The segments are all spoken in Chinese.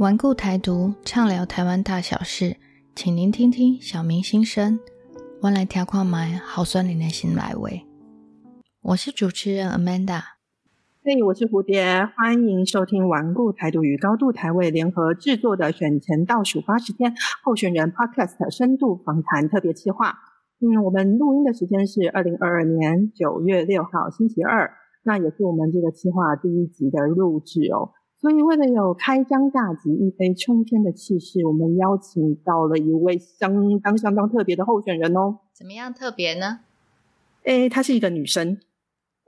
顽固台独，畅聊台湾大小事，请您听听小明心声。我来调看麦，好酸你的心来喂。我是主持人 Amanda。嘿，我是蝴蝶，欢迎收听顽固台独与高度台位联合制作的选前倒数八十天候选人 Podcast 深度访谈特别企划。嗯，我们录音的时间是二零二二年九月六号星期二，那也是我们这个企划第一集的录制哦。所以，为了有开张大吉、一飞冲天的气势，我们邀请到了一位相当相当特别的候选人哦。怎么样特别呢？诶，她是一个女生。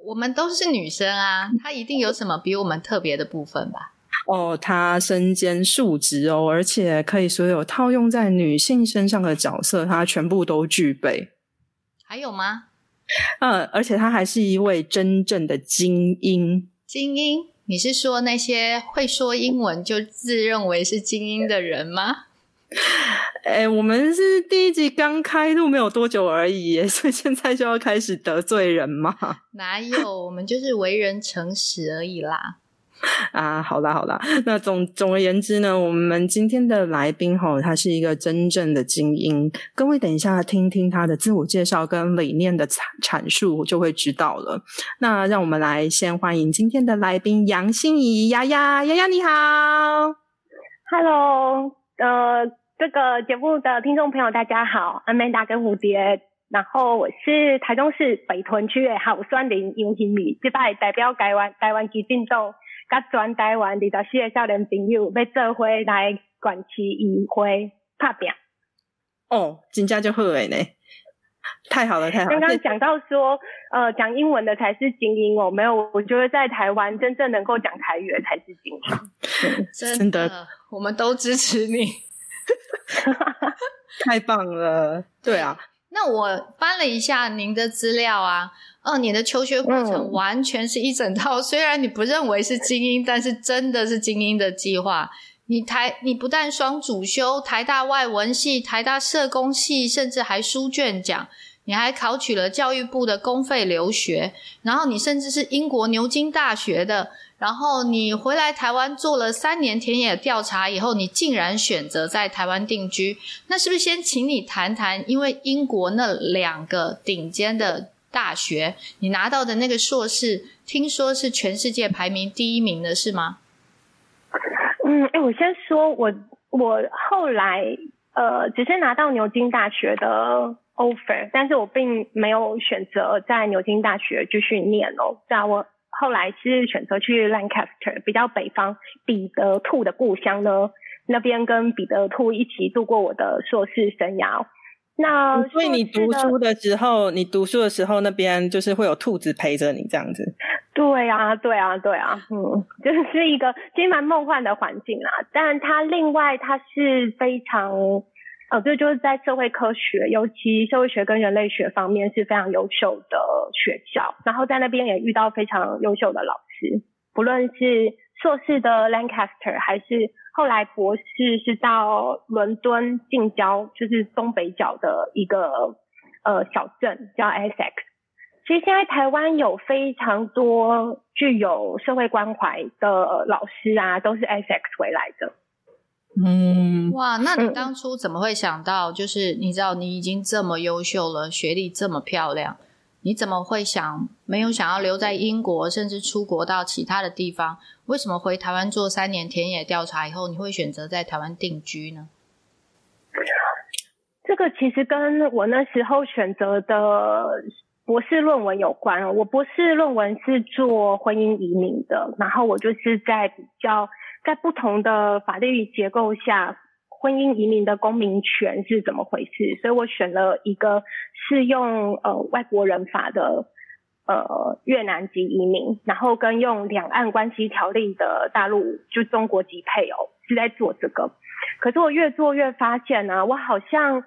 我们都是女生啊，她一定有什么比我们特别的部分吧？哦，她身兼数职哦，而且可以所有套用在女性身上的角色，她全部都具备。还有吗？嗯，而且她还是一位真正的精英。精英。你是说那些会说英文就自认为是精英的人吗？哎，我们是第一集刚开录没有多久而已，所以现在就要开始得罪人吗？哪有，我们就是为人诚实而已啦。啊，好啦好啦，那总总而言之呢，我们今天的来宾哈，他是一个真正的精英。各位等一下听听他的自我介绍跟理念的阐阐述，就会知道了。那让我们来先欢迎今天的来宾杨心怡丫丫，丫丫你好，Hello，呃，这个节目的听众朋友大家好，Amanda 跟蝴蝶，然后我是台中市北屯区的好酸林杨心怡，这摆代表台湾台湾基进动。甲全台湾二十四个少年朋友要做伙来管区议会拍拼。哦，真正就好诶呢，太好了，太好了。刚刚讲到说，呃，讲英文的才是精英哦，没有，我觉得在台湾真正能够讲台语的才是精英。真的，我们都支持你。太棒了，对啊。那我翻了一下您的资料啊。哦，你的求学过程完全是一整套，虽然你不认为是精英，但是真的是精英的计划。你台你不但双主修台大外文系、台大社工系，甚至还书卷奖，你还考取了教育部的公费留学，然后你甚至是英国牛津大学的，然后你回来台湾做了三年田野调查以后，你竟然选择在台湾定居。那是不是先请你谈谈，因为英国那两个顶尖的？大学，你拿到的那个硕士，听说是全世界排名第一名的是吗？嗯，哎，我先说，我我后来呃，只是拿到牛津大学的 offer，但是我并没有选择在牛津大学继续念哦。在我后来是选择去 Lancaster，比较北方，彼得兔的故乡呢，那边跟彼得兔一起度过我的硕士生涯。那所以你读书的时候，你读书的时候那边就是会有兔子陪着你这样子。对啊，对啊，对啊，嗯，就是一个其实蛮梦幻的环境啦。但它另外它是非常呃，这就是在社会科学，尤其社会学跟人类学方面是非常优秀的学校。然后在那边也遇到非常优秀的老师，不论是硕士的 Lancaster 还是。后来博士是到伦敦近郊，就是东北角的一个呃小镇叫 Essex。其实现在台湾有非常多具有社会关怀的老师啊，都是 Essex 回来的。嗯，哇，那你当初怎么会想到，就是你知道你已经这么优秀了，学历这么漂亮，你怎么会想没有想要留在英国，甚至出国到其他的地方？为什么回台湾做三年田野调查以后，你会选择在台湾定居呢？这个其实跟我那时候选择的博士论文有关。我博士论文是做婚姻移民的，然后我就是在比较在不同的法律结构下，婚姻移民的公民权是怎么回事，所以我选了一个适用呃外国人法的。呃，越南籍移民，然后跟用两岸关系条例的大陆就中国籍配偶是在做这个。可是我越做越发现呢，我好像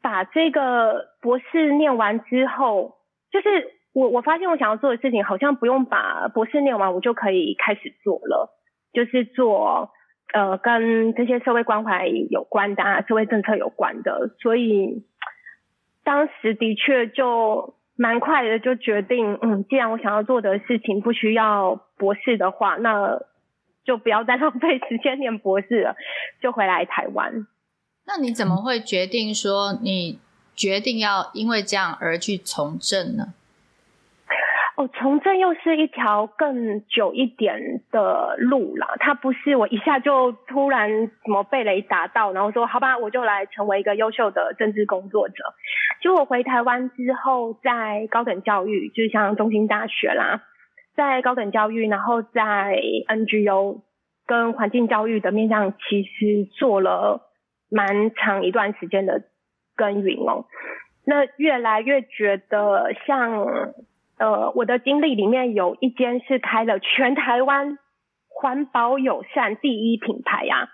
把这个博士念完之后，就是我我发现我想要做的事情，好像不用把博士念完，我就可以开始做了，就是做呃跟这些社会关怀有关的、社会政策有关的。所以当时的确就。蛮快的就决定，嗯，既然我想要做的事情不需要博士的话，那就不要再 浪费时间念博士了，就回来台湾。那你怎么会决定说你决定要因为这样而去从政呢？哦，从政又是一条更久一点的路啦。它不是我一下就突然什么被雷打到，然后说好吧，我就来成为一个优秀的政治工作者。就我回台湾之后，在高等教育，就像中心大学啦，在高等教育，然后在 NGO 跟环境教育的面向，其实做了蛮长一段时间的耕耘哦。那越来越觉得像。呃，我的经历里面有一间是开了全台湾环保友善第一品牌呀，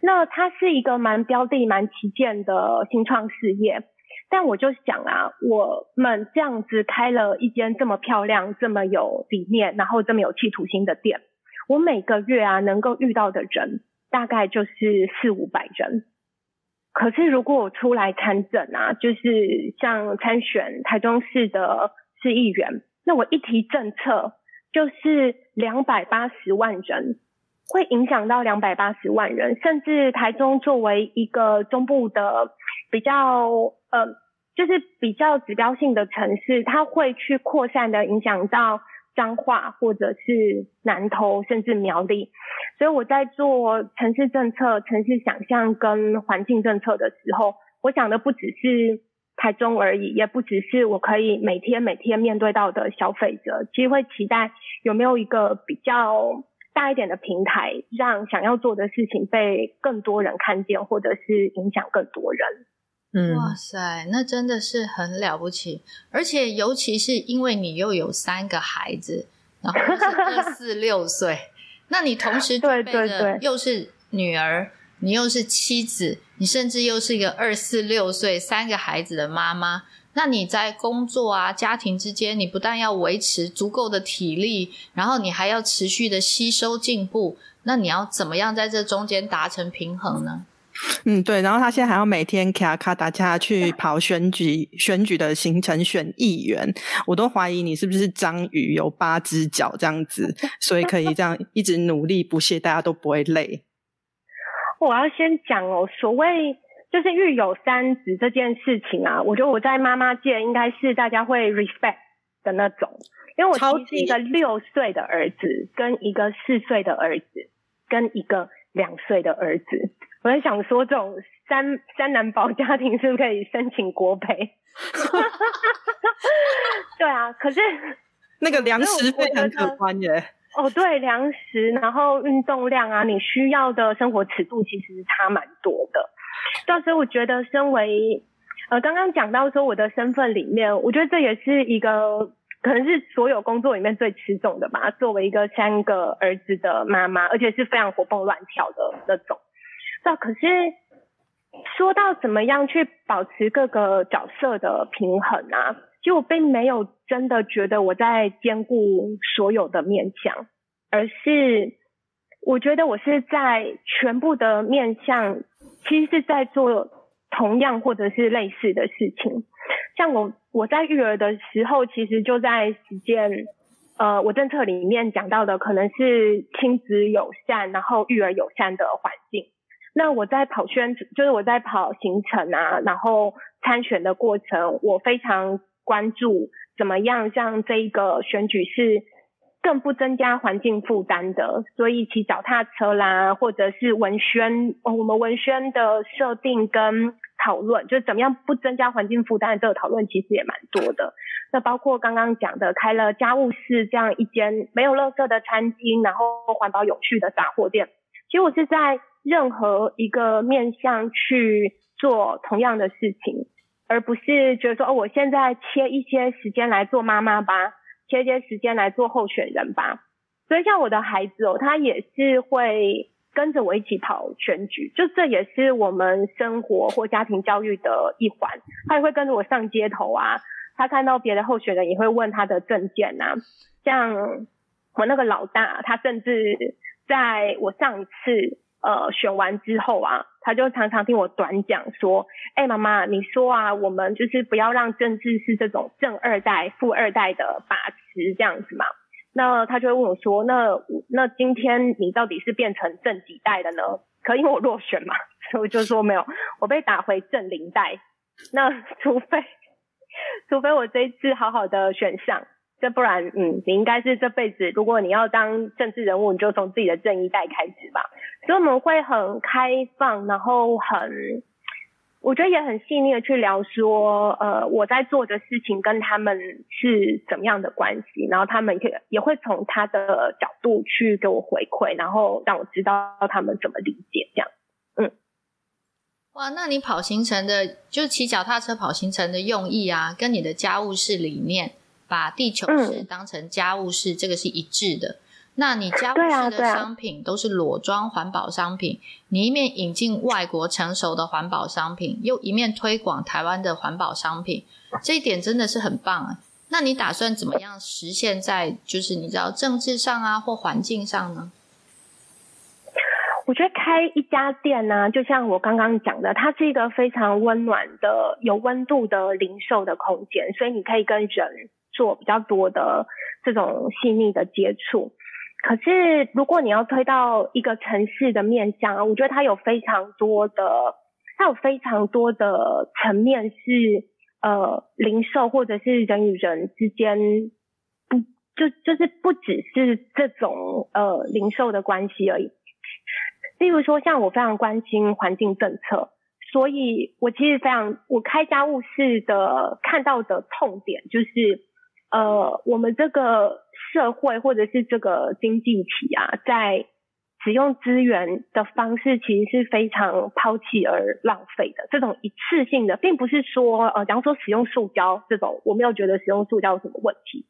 那它是一个蛮标的、蛮旗舰的新创事业。但我就想啊，我们这样子开了一间这么漂亮、这么有理念，然后这么有企图心的店，我每个月啊能够遇到的人大概就是四五百人。可是如果我出来参政啊，就是像参选台中市的。是议员，那我一提政策就是两百八十万人，会影响到两百八十万人，甚至台中作为一个中部的比较呃，就是比较指标性的城市，它会去扩散的影响到彰化或者是南投甚至苗栗，所以我在做城市政策、城市想象跟环境政策的时候，我想的不只是。台中而已，也不只是我可以每天每天面对到的消费者，其实会期待有没有一个比较大一点的平台，让想要做的事情被更多人看见，或者是影响更多人。嗯，哇塞，那真的是很了不起，而且尤其是因为你又有三个孩子，然后二四六岁，那你同时对对对，又是女儿。你又是妻子，你甚至又是一个二四六岁三个孩子的妈妈，那你在工作啊、家庭之间，你不但要维持足够的体力，然后你还要持续的吸收进步，那你要怎么样在这中间达成平衡呢？嗯，对，然后他现在还要每天卡卡打卡去跑选举，选举的行程选议员，我都怀疑你是不是章鱼有八只脚这样子，所以可以这样一直努力不懈，大家都不会累。我要先讲哦，所谓就是育有三子这件事情啊，我觉得我在妈妈界应该是大家会 respect 的那种，因为我其实是一个六岁的儿子，跟一个四岁的儿子，跟一个两岁的儿子。我在想说，这种三三男宝家庭是不是可以申请国培？对啊，可是那个粮食非常可观耶。哦，对，粮食，然后运动量啊，你需要的生活尺度其实差蛮多的。到时候我觉得，身为呃刚刚讲到说我的身份里面，我觉得这也是一个可能是所有工作里面最吃重的吧。作为一个三个儿子的妈妈，而且是非常活蹦乱跳的那种。那可是说到怎么样去保持各个角色的平衡啊？就我并没有真的觉得我在兼顾所有的面相，而是我觉得我是在全部的面相，其实是在做同样或者是类似的事情。像我我在育儿的时候，其实就在实践，呃，我政策里面讲到的可能是亲子友善，然后育儿友善的环境。那我在跑宣，就是我在跑行程啊，然后参选的过程，我非常。关注怎么样让这一个选举是更不增加环境负担的，所以骑脚踏车啦，或者是文宣，我们文宣的设定跟讨论，就是怎么样不增加环境负担的这个讨论，其实也蛮多的。那包括刚刚讲的开了家务事这样一间没有垃圾的餐厅，然后环保有序的杂货店，其实我是在任何一个面向去做同样的事情。而不是觉得说哦，我现在切一些时间来做妈妈吧，切一些时间来做候选人吧。所以像我的孩子哦，他也是会跟着我一起跑选举，就这也是我们生活或家庭教育的一环。他也会跟着我上街头啊，他看到别的候选人也会问他的证件啊。像我那个老大，他甚至在我上一次。呃，选完之后啊，他就常常听我短讲说，哎，妈妈，你说啊，我们就是不要让政治是这种正二代、富二代的把持这样子嘛。那他就会问我说，那那今天你到底是变成正几代的呢？可因为我落选嘛，所以我就说没有，我被打回正零代。那 除非，除非我这一次好好的选上，这不然，嗯，你应该是这辈子，如果你要当政治人物，你就从自己的正一代开始吧。所以我们会很开放，然后很。我觉得也很细腻的去聊说，呃，我在做的事情跟他们是怎么样的关系，然后他们也也会从他的角度去给我回馈，然后让我知道他们怎么理解这样。嗯，哇，那你跑行程的，就骑脚踏车跑行程的用意啊，跟你的家务事理念，把地球式当成家务事，这个是一致的。那你家务事的商品都是裸装环保商品，你一面引进外国成熟的环保商品，又一面推广台湾的环保商品，这一点真的是很棒啊！那你打算怎么样实现在就是你知道政治上啊或环境上呢？我觉得开一家店呢，就像我刚刚讲的，它是一个非常温暖的、有温度的零售的空间，所以你可以跟人做比较多的这种细腻的接触。可是，如果你要推到一个城市的面向，我觉得它有非常多的，它有非常多的层面是呃零售或者是人与人之间不就就是不只是这种呃零售的关系而已。例如说，像我非常关心环境政策，所以我其实非常我开家务事的看到的痛点就是呃我们这个。社会或者是这个经济体啊，在使用资源的方式其实是非常抛弃而浪费的。这种一次性的，并不是说呃，假如说使用塑胶这种，我没有觉得使用塑胶有什么问题。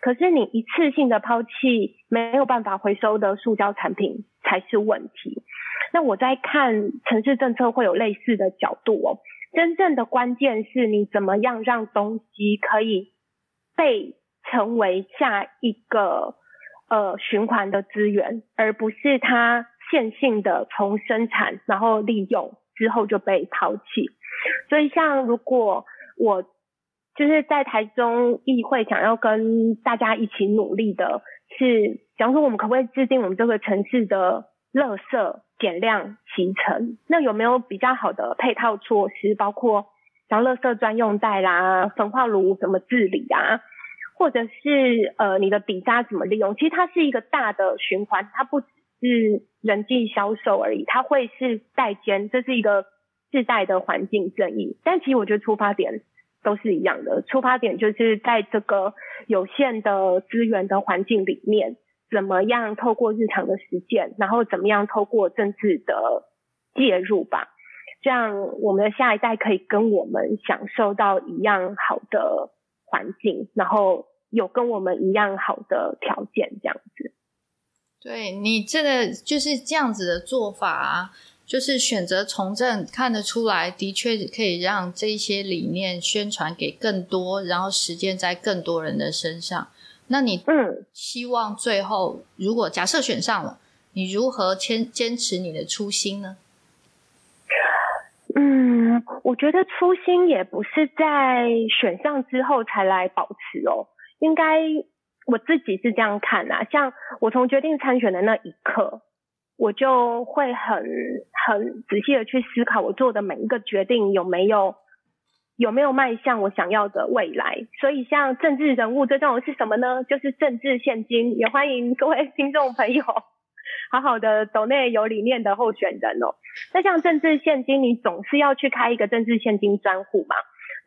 可是你一次性的抛弃没有办法回收的塑胶产品才是问题。那我在看城市政策会有类似的角度哦。真正的关键是你怎么样让东西可以被。成为下一个呃循环的资源，而不是它线性的从生产然后利用之后就被抛弃。所以，像如果我就是在台中议会想要跟大家一起努力的，是，假如说我们可不可以制定我们这个城市的垃圾减量集成？那有没有比较好的配套措施？包括像垃圾专用袋啦、焚化炉怎么治理啊？或者是呃你的底渣怎么利用？其实它是一个大的循环，它不只是人际销售而已，它会是代间，这是一个自带的环境正义。但其实我觉得出发点都是一样的，出发点就是在这个有限的资源的环境里面，怎么样透过日常的实践，然后怎么样透过政治的介入吧，这样我们的下一代可以跟我们享受到一样好的环境，然后。有跟我们一样好的条件，这样子。对你这个就是这样子的做法啊，就是选择从政，看得出来，的确可以让这些理念宣传给更多，然后实践在更多人的身上。那你嗯，希望最后如果假设选上了，你如何坚坚持你的初心呢？嗯，我觉得初心也不是在选上之后才来保持哦。应该我自己是这样看呐，像我从决定参选的那一刻，我就会很很仔细的去思考我做的每一个决定有没有有没有迈向我想要的未来。所以像政治人物这种是什么呢？就是政治现金。也欢迎各位听众朋友好好的走内有理念的候选人哦。那像政治现金，你总是要去开一个政治现金专户嘛？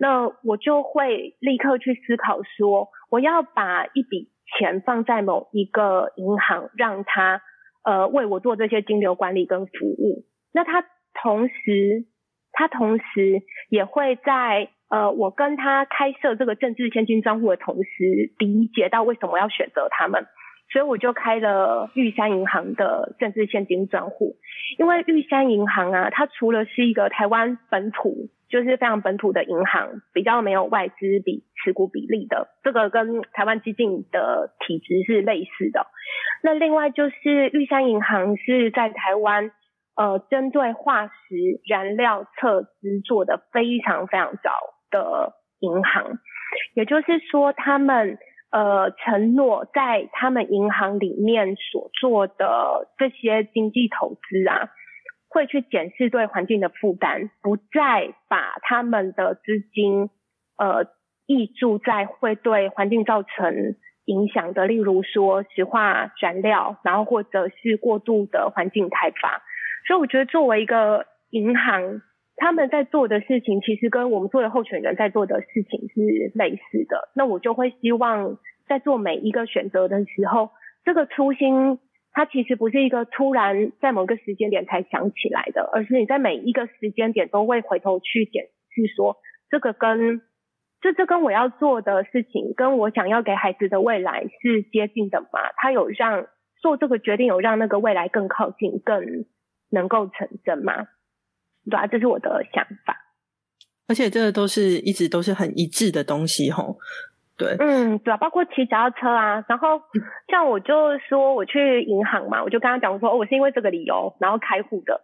那我就会立刻去思考说。我要把一笔钱放在某一个银行，让他呃为我做这些金流管理跟服务。那他同时，他同时也会在呃我跟他开设这个政治现金账户的同时，理解到为什么要选择他们。所以我就开了玉山银行的政治现金账户。因为玉山银行啊，它除了是一个台湾本土。就是非常本土的银行，比较没有外资比持股比例的，这个跟台湾基金的体质是类似的。那另外就是玉山银行是在台湾，呃，针对化石燃料撤资做的非常非常早的银行，也就是说他们呃承诺，在他们银行里面所做的这些经济投资啊，会去检视对环境的负担，不再把他们的资金呃溢注在会对环境造成影响的，例如说石化燃料，然后或者是过度的环境开发。所以我觉得作为一个银行。他们在做的事情，其实跟我们作为候选人在做的事情是类似的。那我就会希望在做每一个选择的时候，这个初心它其实不是一个突然在某个时间点才想起来的，而是你在每一个时间点都会回头去检视说，这个跟这这跟我要做的事情，跟我想要给孩子的未来是接近的吗？他有让做这个决定，有让那个未来更靠近，更能够成真吗？对啊，这是我的想法，而且这个都是一直都是很一致的东西吼。对，嗯，对啊，包括骑脚踏车啊，然后像我就说我去银行嘛，我就跟他讲说，哦，我是因为这个理由然后开户的，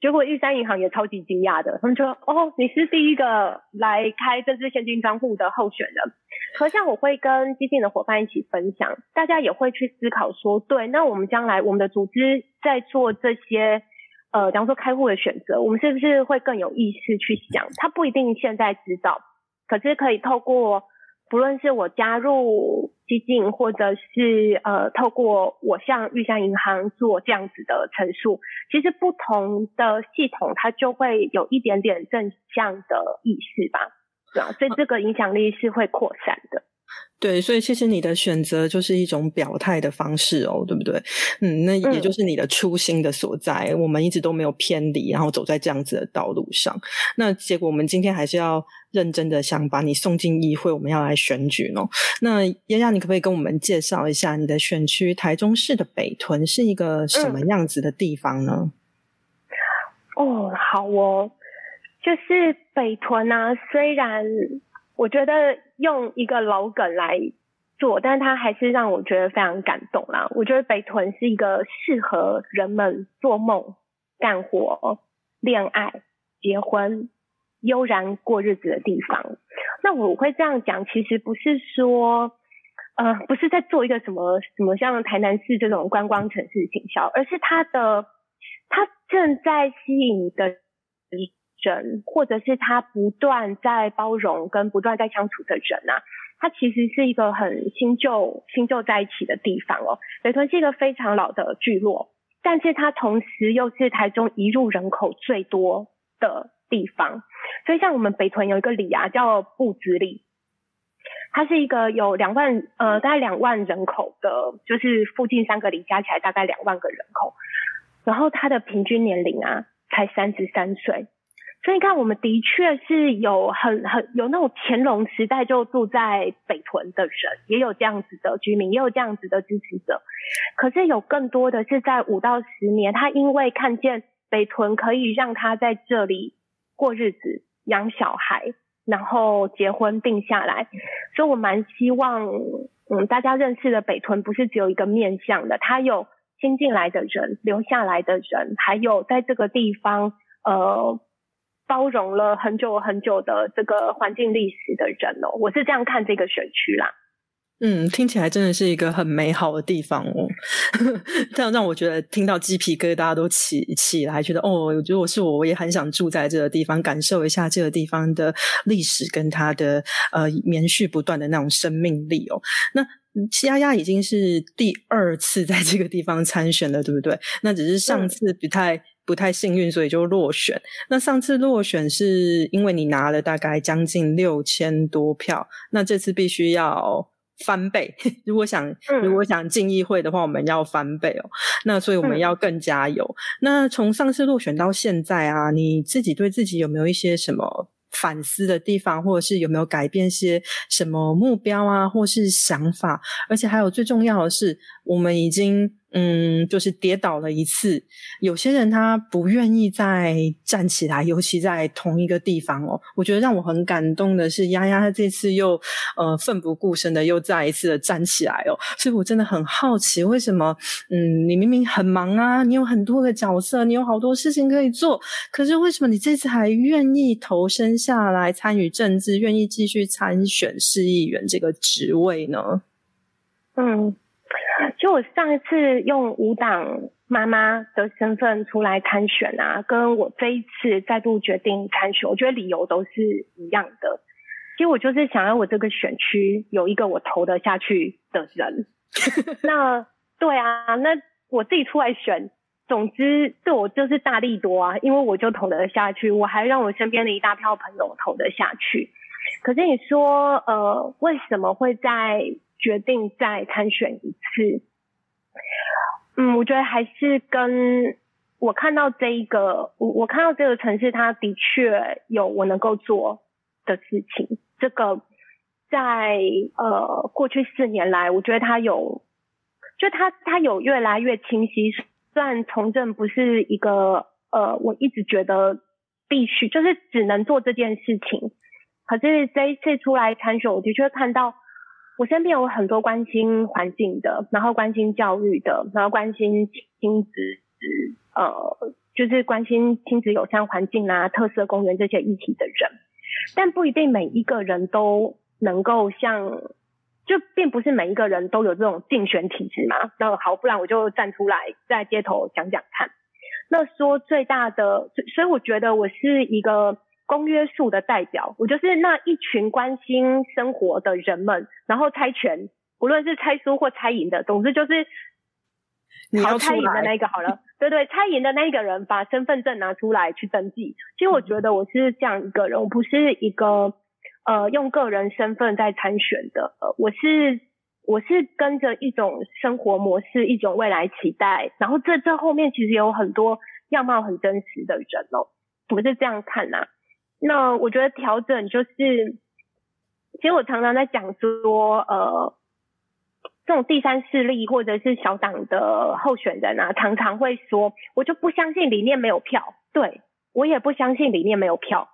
结果玉山银行也超级惊讶的，他们说，哦，你是第一个来开这支现金账户的候选人。可像我会跟基金的伙伴一起分享，大家也会去思考说，对，那我们将来我们的组织在做这些。呃，比方说开户的选择，我们是不是会更有意识去想？他不一定现在知道，可是可以透过，不论是我加入基金，或者是呃，透过我向玉山银行做这样子的陈述，其实不同的系统它就会有一点点正向的意识吧，对啊，所以这个影响力是会扩散的。对，所以其实你的选择就是一种表态的方式哦，对不对？嗯，那也就是你的初心的所在。我们一直都没有偏离，然后走在这样子的道路上。那结果我们今天还是要认真的想把你送进议会，我们要来选举呢。那丫丫，你可不可以跟我们介绍一下你的选区台中市的北屯是一个什么样子的地方呢？哦，好哦，就是北屯啊，虽然。我觉得用一个老梗来做，但是它还是让我觉得非常感动啦。我觉得北屯是一个适合人们做梦、干活、恋爱、结婚、悠然过日子的地方。那我会这样讲，其实不是说，呃，不是在做一个什么什么像台南市这种观光城市行销，而是它的，它正在吸引的。人，或者是他不断在包容跟不断在相处的人啊，他其实是一个很新旧新旧在一起的地方哦。北屯是一个非常老的聚落，但是它同时又是台中移入人口最多的地方。所以像我们北屯有一个里啊，叫布子里，它是一个有两万呃大概两万人口的，就是附近三个里加起来大概两万个人口，然后它的平均年龄啊才三十三岁。所以你看，我们的确是有很很有那种乾隆时代就住在北屯的人，也有这样子的居民，也有这样子的支持者。可是有更多的是在五到十年，他因为看见北屯可以让他在这里过日子、养小孩，然后结婚定下来。所以我蛮希望，嗯，大家认识的北屯不是只有一个面向的，他有新进来的人、留下来的人，还有在这个地方，呃。包容了很久很久的这个环境历史的人哦，我是这样看这个选区啦。嗯，听起来真的是一个很美好的地方哦，这样让我觉得听到鸡皮疙瘩都起起来，觉得哦，如果是我，我也很想住在这个地方，感受一下这个地方的历史跟它的呃延续不断的那种生命力哦。那丫丫已经是第二次在这个地方参选了，对不对？那只是上次不太。不太幸运，所以就落选。那上次落选是因为你拿了大概将近六千多票，那这次必须要翻倍。如果想如果想进议会的话，我们要翻倍哦。那所以我们要更加油。那从上次落选到现在啊，你自己对自己有没有一些什么反思的地方，或者是有没有改变些什么目标啊，或是想法？而且还有最重要的是，我们已经。嗯，就是跌倒了一次，有些人他不愿意再站起来，尤其在同一个地方哦。我觉得让我很感动的是，丫丫这次又呃奋不顾身的又再一次的站起来哦。所以我真的很好奇，为什么？嗯，你明明很忙啊，你有很多个角色，你有好多事情可以做，可是为什么你这次还愿意投身下来参与政治，愿意继续参选市议员这个职位呢？嗯，就我上一次用五党妈妈的身份出来参选啊，跟我这一次再度决定参选，我觉得理由都是一样的。其实我就是想要我这个选区有一个我投得下去的人。那对啊，那我自己出来选，总之对我就是大力多啊，因为我就投得下去，我还让我身边的一大票朋友投得下去。可是你说，呃，为什么会再决定再参选一次？嗯，我觉得还是跟我看到这一个，我我看到这个城市，它的确有我能够做的事情。这个在呃过去四年来，我觉得它有，就它它有越来越清晰。虽然从政不是一个呃，我一直觉得必须就是只能做这件事情。可是这一次出来参选，我的确看到我身边有很多关心环境的，然后关心教育的，然后关心亲子，呃，就是关心亲子友善环境啊、特色公园这些议题的人，但不一定每一个人都能够像，就并不是每一个人都有这种竞选体质嘛。那好，不然我就站出来在街头讲讲看。那说最大的，所以我觉得我是一个。公约数的代表，我就是那一群关心生活的人们，然后猜拳，不论是猜输或猜赢的，总之就是好猜赢的那一个好了。对对，猜赢的那一个人把身份证拿出来去登记。其实我觉得我是这样一个人，我不是一个呃用个人身份在参选的，呃，我是我是跟着一种生活模式，一种未来期待，然后这这后面其实有很多样貌很真实的人哦，我是这样看呐。那我觉得调整就是，其实我常常在讲说，呃，这种第三势力或者是小党的候选人啊，常常会说，我就不相信里面没有票，对我也不相信里面没有票，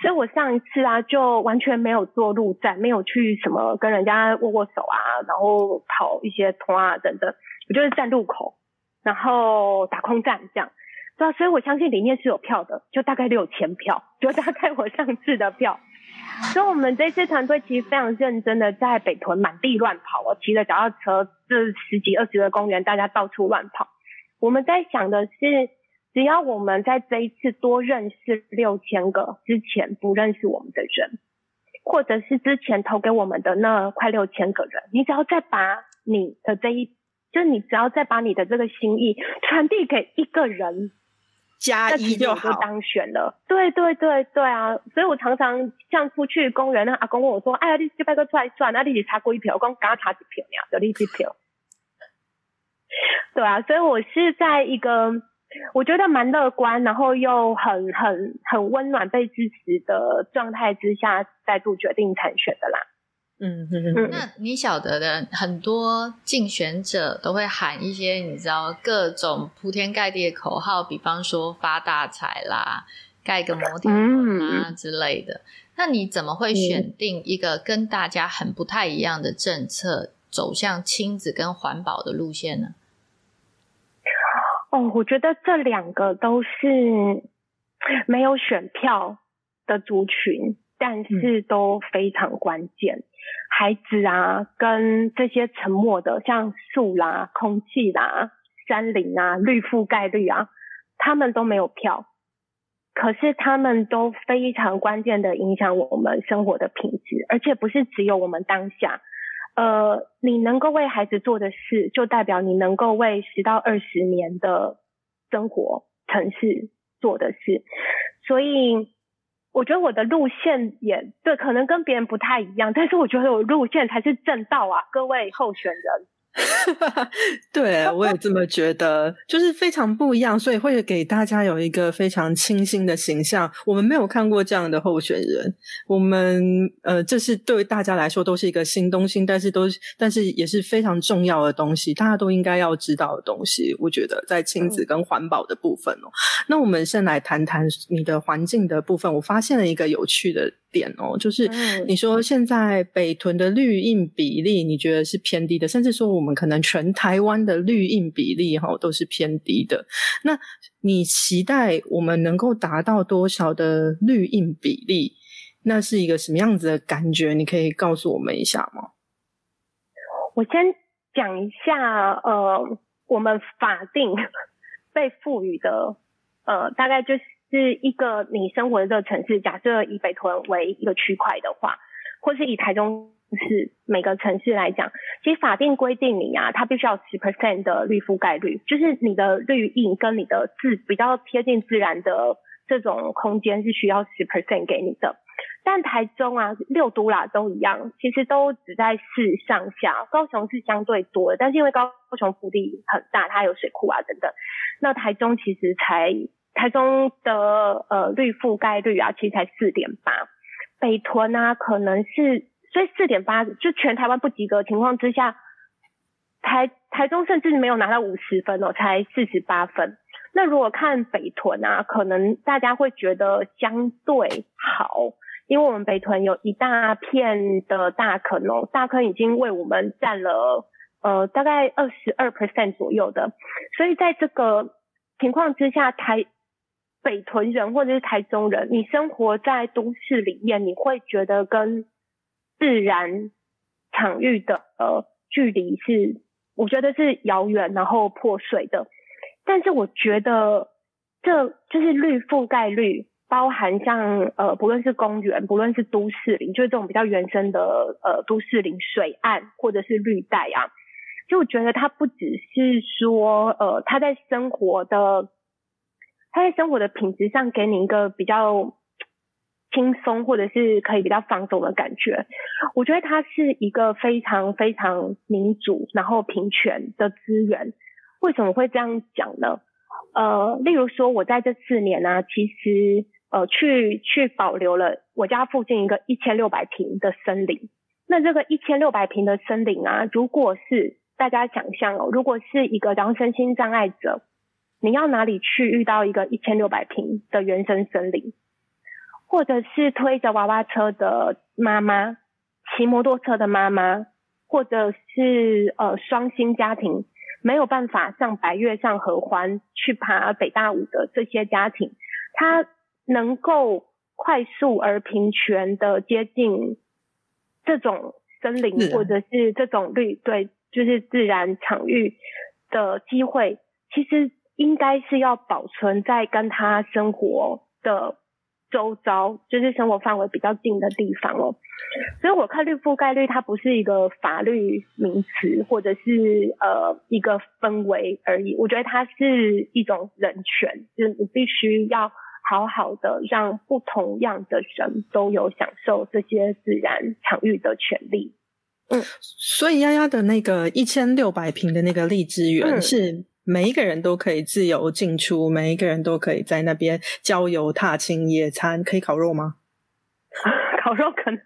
所以我上一次啊，就完全没有做路战，没有去什么跟人家握握手啊，然后跑一些通啊等等，我就是站路口，然后打空战这样。对啊，所以我相信里面是有票的，就大概六千票，就大概我上次的票。所以我们这次团队其实非常认真的在北屯满地乱跑，我骑着脚踏车，这十几二十个公园，大家到处乱跑。我们在想的是，只要我们在这一次多认识六千个之前不认识我们的人，或者是之前投给我们的那快六千个人，你只要再把你的这一，就是你只要再把你的这个心意传递给一个人。加一就好，当选了。对对对对啊！所以我常常像出去公园，那阿公问我说：“哎呀，你这拜个出来算，那你只差过一票，我刚刚差几票呀？就你几票？” 对啊，所以我是在一个我觉得蛮乐观，然后又很很很温暖、被支持的状态之下，再度决定参选的啦。嗯嗯嗯，那你晓得的，很多竞选者都会喊一些你知道各种铺天盖地的口号，比方说发大财啦、盖个摩天轮啊之类的。那你怎么会选定一个跟大家很不太一样的政策，走向亲子跟环保的路线呢？哦，我觉得这两个都是没有选票的族群，但是都非常关键。孩子啊，跟这些沉默的，像树啦、空气啦、山林啊、绿覆盖率啊，他们都没有票，可是他们都非常关键的影响我们生活的品质，而且不是只有我们当下。呃，你能够为孩子做的事，就代表你能够为十到二十年的生活城市做的事，所以。我觉得我的路线也对，可能跟别人不太一样，但是我觉得我路线才是正道啊，各位候选人。对，我也这么觉得，就是非常不一样，所以会给大家有一个非常清新的形象。我们没有看过这样的候选人，我们呃，这是对大家来说都是一个新东西，但是都但是也是非常重要的东西，大家都应该要知道的东西。我觉得在亲子跟环保的部分哦，那我们先来谈谈你的环境的部分。我发现了一个有趣的。点哦，就是你说现在北屯的绿印比例，你觉得是偏低的，甚至说我们可能全台湾的绿印比例哈都是偏低的。那你期待我们能够达到多少的绿印比例？那是一个什么样子的感觉？你可以告诉我们一下吗？我先讲一下，呃，我们法定 被赋予的，呃，大概就是一个你生活的这个城市，假设以北屯为一个区块的话，或是以台中市每个城市来讲，其实法定规定你啊，它必须要十 percent 的绿覆盖率，就是你的绿印跟你的自比较贴近自然的这种空间是需要十 percent 给你的。但台中啊，六都啦都一样，其实都只在四上下。高雄是相对多的，但是因为高雄腹地很大，它有水库啊等等。那台中其实才台中的呃绿覆盖率啊，其实才四点八。北屯啊，可能是所以四点八，就全台湾不及格情况之下，台台中甚至没有拿到五十分哦，才四十八分。那如果看北屯啊，可能大家会觉得相对好。因为我们北屯有一大片的大坑哦，大坑已经为我们占了呃大概二十二 percent 左右的，所以在这个情况之下，台北屯人或者是台中人，你生活在都市里面，你会觉得跟自然场域的呃距离是，我觉得是遥远然后破碎的，但是我觉得这就是绿覆盖率。包含像呃，不论是公园，不论是都市林，就是这种比较原生的呃都市林、水岸或者是绿带啊，就我觉得它不只是说呃，他在生活的他在生活的品质上给你一个比较轻松或者是可以比较放松的感觉，我觉得它是一个非常非常民主然后平权的资源。为什么会这样讲呢？呃，例如说我在这四年呢，其实。呃，去去保留了我家附近一个一千六百平的森林。那这个一千六百平的森林啊，如果是大家想象哦，如果是一个当身心障碍者，你要哪里去遇到一个一千六百平的原生森林？或者是推着娃娃车的妈妈，骑摩托车的妈妈，或者是呃双薪家庭没有办法上白月上合欢去爬北大武的这些家庭，他。能够快速而平权的接近这种森林或者是这种绿对，就是自然场域的机会，其实应该是要保存在跟他生活的周遭，就是生活范围比较近的地方哦。所以我看绿覆盖率，它不是一个法律名词或者是呃一个氛围而已，我觉得它是一种人权，就是你必须要。好好的让不同样的人都有享受这些自然场域的权利。嗯，所以丫丫的那个一千六百平的那个荔枝园是每一个人都可以自由进出，每一个人都可以在那边郊游、踏青、野餐，可以烤肉吗？烤肉可能。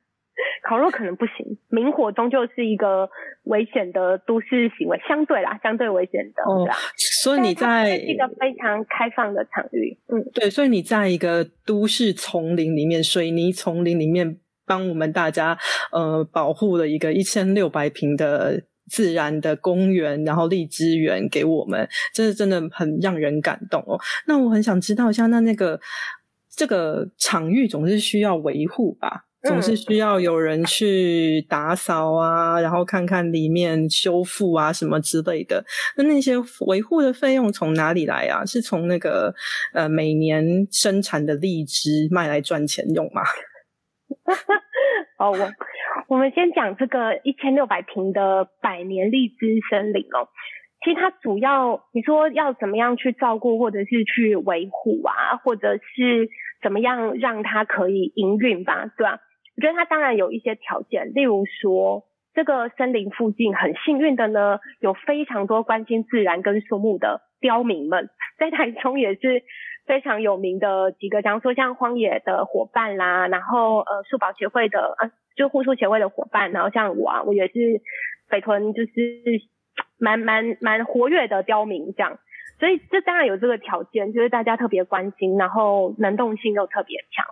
烤肉可能不行，明火终究是一个危险的都市行为，相对啦，相对危险的。哦，所以你在一个非常开放的场域，嗯，对，所以你在一个都市丛林里面，水泥丛林里面，帮我们大家呃保护了一个一千六百平的自然的公园，然后荔枝园给我们，这是真的很让人感动哦。那我很想知道一下，那那个这个场域总是需要维护吧？总是需要有人去打扫啊，然后看看里面修复啊什么之类的。那那些维护的费用从哪里来啊？是从那个呃每年生产的荔枝卖来赚钱用吗？哦，我我们先讲这个一千六百平的百年荔枝森林哦。其实它主要你说要怎么样去照顾，或者是去维护啊，或者是怎么样让它可以营运吧，对吧？我觉得它当然有一些条件，例如说，这个森林附近很幸运的呢，有非常多关心自然跟树木的刁民们，在台中也是非常有名的几个，假如说像荒野的伙伴啦，然后呃树保协会的呃就护树协会的伙伴，然后像我啊，我也是北屯就是蛮蛮蛮活跃的刁民这样，所以这当然有这个条件，就是大家特别关心，然后能动性又特别强。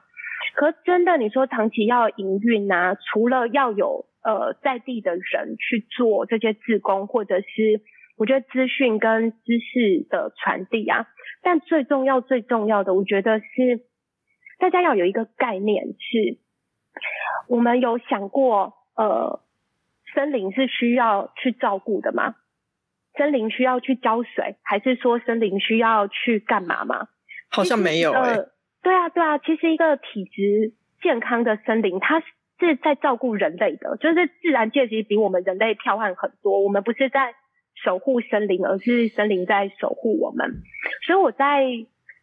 可真的，你说长期要营运啊，除了要有呃在地的人去做这些自工，或者是我觉得资讯跟知识的传递啊，但最重要最重要的，我觉得是大家要有一个概念，是我们有想过呃森林是需要去照顾的吗？森林需要去浇水，还是说森林需要去干嘛吗？好像没有呃。对啊，对啊，其实一个体质健康的森林，它是在照顾人类的，就是自然界其实比我们人类彪悍很多。我们不是在守护森林，而是森林在守护我们。所以我在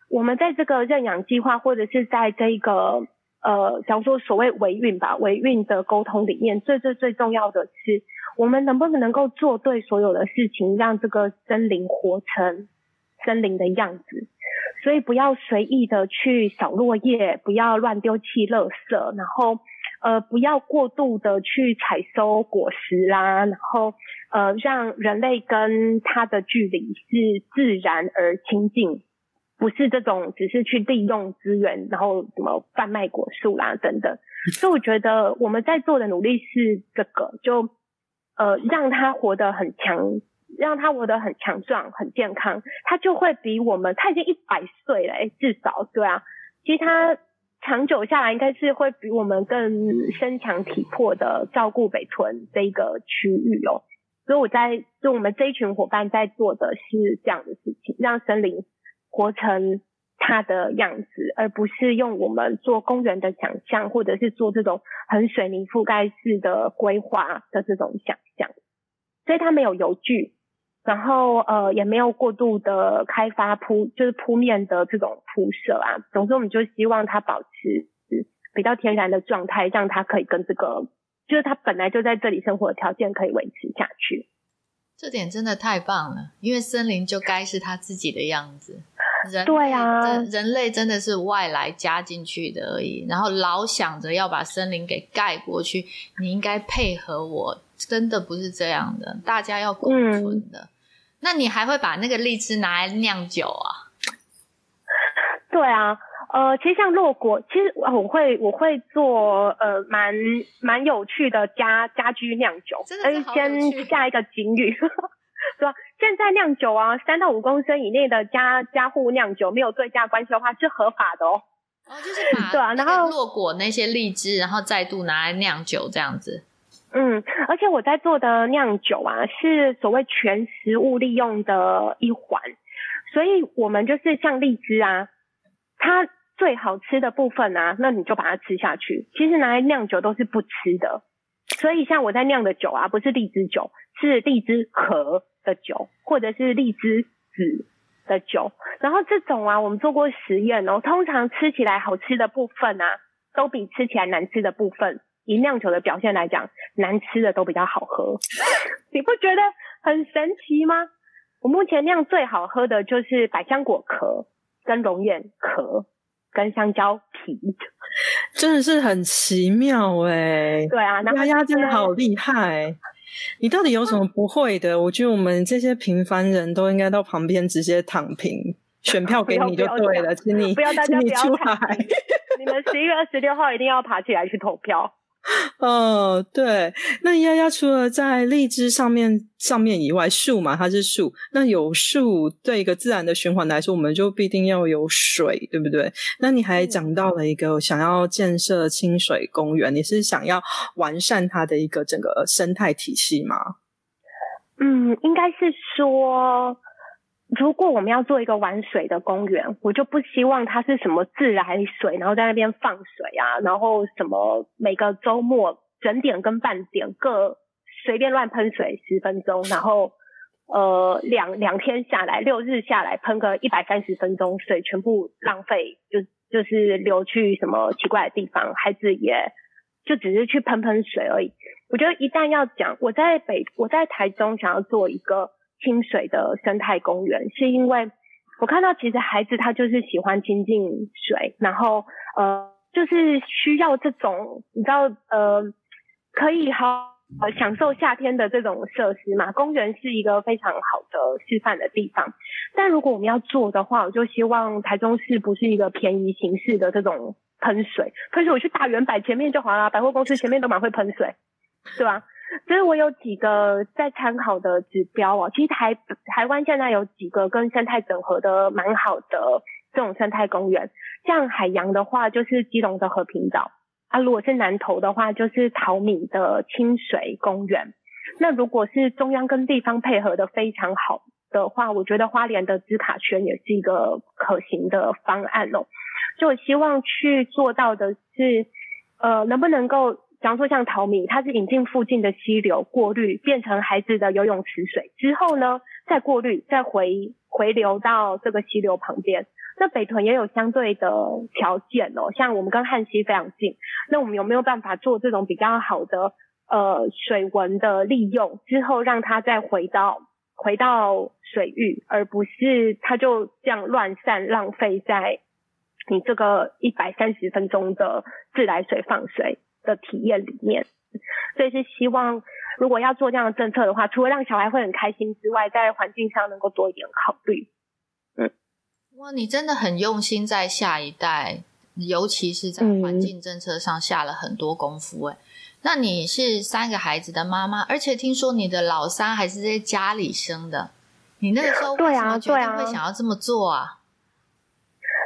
我们在这个认养计划，或者是在这个呃，假如说所谓维运吧，维运的沟通里面，最最最重要的是。我们能不能够做对所有的事情，让这个森林活成森林的样子？所以不要随意的去扫落叶，不要乱丢弃垃圾，然后呃不要过度的去采收果实啦，然后呃让人类跟它的距离是自然而亲近，不是这种只是去利用资源，然后什么贩卖果树啦等等。所以我觉得我们在做的努力是这个就。呃，让它活得很强，让他活得很强壮、很健康，它就会比我们它已经一百岁了，至少对啊。其实他长久下来，应该是会比我们更身强体魄的照顾北屯这一个区域哦。所以我在就我们这一群伙伴在做的是这样的事情，让森林活成。它的样子，而不是用我们做公园的想象，或者是做这种很水泥覆盖式的规划的这种想象。所以它没有油具，然后呃也没有过度的开发铺，就是铺面的这种铺设啊。总之，我们就希望它保持比较天然的状态，让它可以跟这个，就是它本来就在这里生活的条件可以维持下去。这点真的太棒了，因为森林就该是它自己的样子。人对啊，人类真的是外来加进去的而已，然后老想着要把森林给盖过去，你应该配合我，真的不是这样的，大家要共存的。那你还会把那个荔枝拿来酿酒啊？对啊，呃，其实像洛果，其实我会我会做呃蛮蛮有趣的家家居酿酒，真的先下一个警语。对吧？现在酿酒啊，三到五公升以内的家家户酿酒，没有对价关系的话是合法的哦。哦，就是把对啊，然后落果那些荔枝，然后再度拿来酿酒这样子。嗯，而且我在做的酿酒啊，是所谓全食物利用的一环，所以我们就是像荔枝啊，它最好吃的部分啊，那你就把它吃下去。其实拿来酿酒都是不吃的，所以像我在酿的酒啊，不是荔枝酒，是荔枝壳。的酒，或者是荔枝籽的酒，然后这种啊，我们做过实验哦，通常吃起来好吃的部分啊，都比吃起来难吃的部分，以酿酒的表现来讲，难吃的都比较好喝。你不觉得很神奇吗？我目前酿最好喝的就是百香果壳、跟龙眼壳、跟香蕉皮，真的是很奇妙哎。对啊，丫丫真的好厉害。你到底有什么不会的？我觉得我们这些平凡人都应该到旁边直接躺平，选票 给你就对了，请你不要大家不要出来。你们十一月二十六号一定要爬起来去投票。哦，对，那丫丫除了在荔枝上面上面以外，树嘛，它是树，那有树对一个自然的循环来说，我们就必定要有水，对不对？那你还讲到了一个想要建设清水公园，你是想要完善它的一个整个生态体系吗？嗯，应该是说。如果我们要做一个玩水的公园，我就不希望它是什么自来水，然后在那边放水啊，然后什么每个周末整点跟半点各随便乱喷水十分钟，然后呃两两天下来六日下来喷个一百三十分钟水全部浪费，就就是流去什么奇怪的地方，孩子也就只是去喷喷水而已。我觉得一旦要讲，我在北我在台中想要做一个。清水的生态公园，是因为我看到其实孩子他就是喜欢亲近水，然后呃就是需要这种你知道呃可以好呃享受夏天的这种设施嘛。公园是一个非常好的示范的地方，但如果我们要做的话，我就希望台中市不是一个便宜形式的这种喷水，喷水我去大圆百前面就好了，百货公司前面都蛮会喷水，对吧？所以我有几个在参考的指标哦。其实台台湾现在有几个跟生态整合的蛮好的这种生态公园，像海洋的话就是基隆的和平岛，啊，如果是南投的话，就是桃米的清水公园。那如果是中央跟地方配合的非常好的话，我觉得花莲的芝卡圈也是一个可行的方案哦。就我希望去做到的是，呃，能不能够，假如说像淘米，它是引进附近的溪流过滤，变成孩子的游泳池水之后呢，再过滤，再回回流到这个溪流旁边。那北屯也有相对的条件哦，像我们跟汉溪非常近，那我们有没有办法做这种比较好的呃水文的利用之后，让它再回到回到水域，而不是它就这样乱散浪费在你这个一百三十分钟的自来水放水的体验里面。所以是希望如果要做这样的政策的话，除了让小孩会很开心之外，在环境上能够多一点考虑。哇，你真的很用心在下一代，尤其是在环境政策上下了很多功夫。哎，那你是三个孩子的妈妈，而且听说你的老三还是在家里生的，你那个时候为什么决定会想要这么做啊？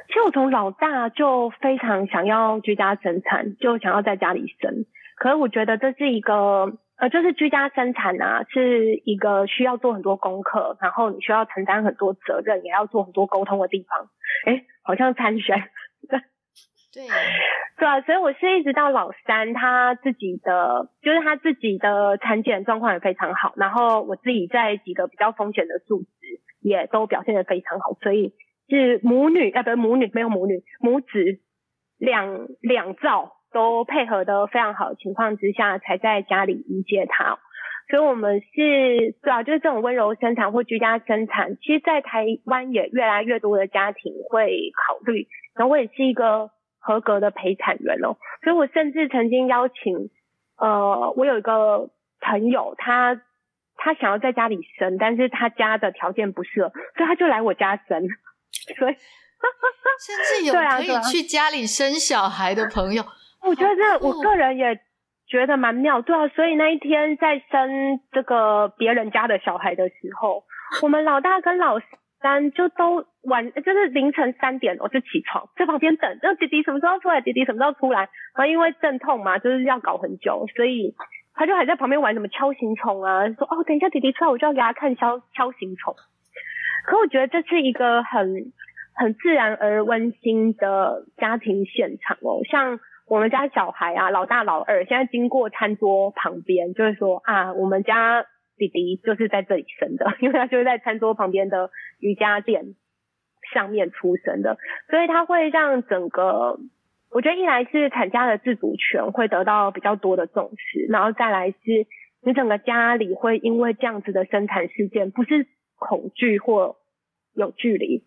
其实我从老大就非常想要居家生产，就想要在家里生。可是我觉得这是一个。呃，就是居家生产啊，是一个需要做很多功课，然后你需要承担很多责任，也要做很多沟通的地方。哎，好像参选，对，对啊，所以我是一直到老三，他自己的就是他自己的产检状况也非常好，然后我自己在几个比较风险的数值也都表现的非常好，所以是母女啊，不是母女，没有母女，母子两两兆。都配合的非常好的情况之下，才在家里迎接他。所以，我们是对啊，就是这种温柔生产或居家生产，其实，在台湾也越来越多的家庭会考虑。然后，我也是一个合格的陪产员哦。所以我甚至曾经邀请，呃，我有一个朋友，他他想要在家里生，但是他家的条件不适合，所以他就来我家生。所以，甚至有可以去家里生小孩的朋友。我觉得这我个人也觉得蛮妙，对啊，所以那一天在生这个别人家的小孩的时候，我们老大跟老三就都晚，就是凌晨三点我就起床在旁边等，那弟弟什么时候出来？弟弟什么时候出来？然后因为阵痛嘛，就是要搞很久，所以他就还在旁边玩什么敲行虫啊，说哦，等一下弟弟出来，我就要给他看敲敲行虫。可我觉得这是一个很很自然而温馨的家庭现场哦，像。我们家小孩啊，老大老二，现在经过餐桌旁边，就是说啊，我们家弟弟就是在这里生的，因为他就是在餐桌旁边的瑜伽垫上面出生的，所以他会让整个，我觉得一来是产家的自主权会得到比较多的重视，然后再来是你整个家里会因为这样子的生产事件，不是恐惧或有距离，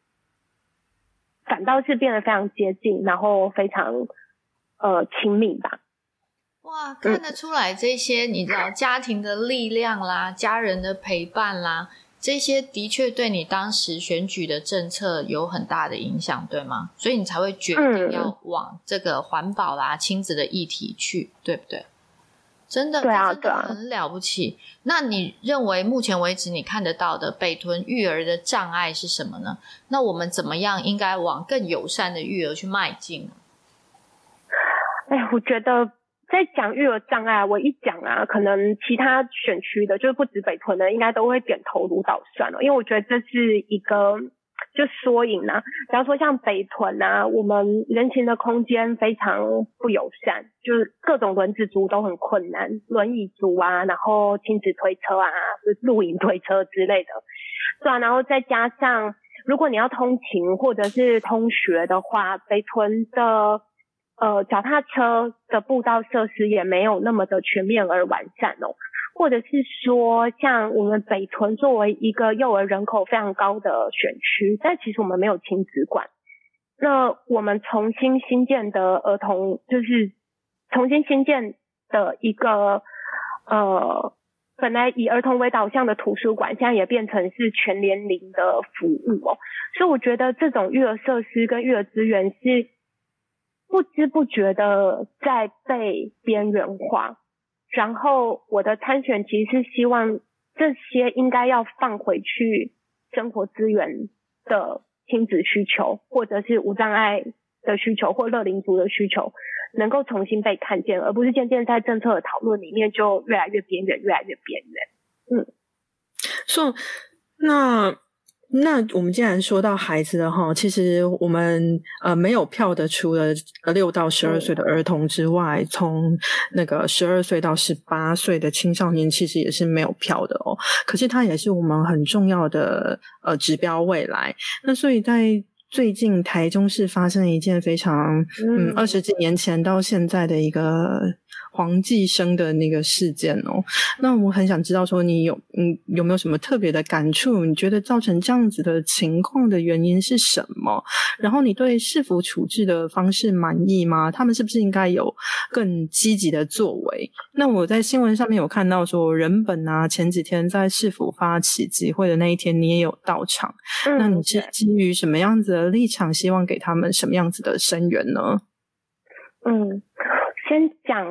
反倒是变得非常接近，然后非常。呃，亲密吧。哇，看得出来这些，你知道家庭的力量啦，家人的陪伴啦，这些的确对你当时选举的政策有很大的影响，对吗？所以你才会决定要往这个环保啦、亲子的议题去，对不对？真的，对啊，对啊，很了不起。那你认为目前为止你看得到的北屯育儿的障碍是什么呢？那我们怎么样应该往更友善的育儿去迈进呢？哎，我觉得在讲育儿障碍，我一讲啊，可能其他选区的，就是不止北屯的，应该都会点头如捣蒜了。因为我觉得这是一个就缩影啊。比方说像北屯啊，我们人行的空间非常不友善，就是各种轮子族都很困难，轮椅族啊，然后亲子推车啊，露营推车之类的，是啊。然后再加上，如果你要通勤或者是通学的话，北屯的。呃，脚踏车的步道设施也没有那么的全面而完善哦，或者是说，像我们北屯作为一个幼儿人口非常高的选区，但其实我们没有亲子馆。那我们重新新建的儿童，就是重新新建的一个呃，本来以儿童为导向的图书馆，现在也变成是全年龄的服务哦。所以我觉得这种育儿设施跟育儿资源是。不知不觉的在被边缘化，然后我的参选其实是希望这些应该要放回去生活资源的亲子需求，或者是无障碍的需求或乐龄族的需求能够重新被看见，而不是渐渐在政策的讨论里面就越来越边缘，越来越边缘。嗯，说那。那我们既然说到孩子的哈，其实我们呃没有票的，除了六到十二岁的儿童之外，从那个十二岁到十八岁的青少年，其实也是没有票的哦。可是它也是我们很重要的呃指标未来。那所以在最近台中市发生了一件非常嗯二十几年前到现在的一个。黄继生的那个事件哦，那我很想知道说你有嗯有没有什么特别的感触？你觉得造成这样子的情况的原因是什么？然后你对市府处置的方式满意吗？他们是不是应该有更积极的作为？那我在新闻上面有看到说，人本啊前几天在市府发起集会的那一天，你也有到场。那你是基于什么样子的立场，希望给他们什么样子的声援呢？嗯，先讲。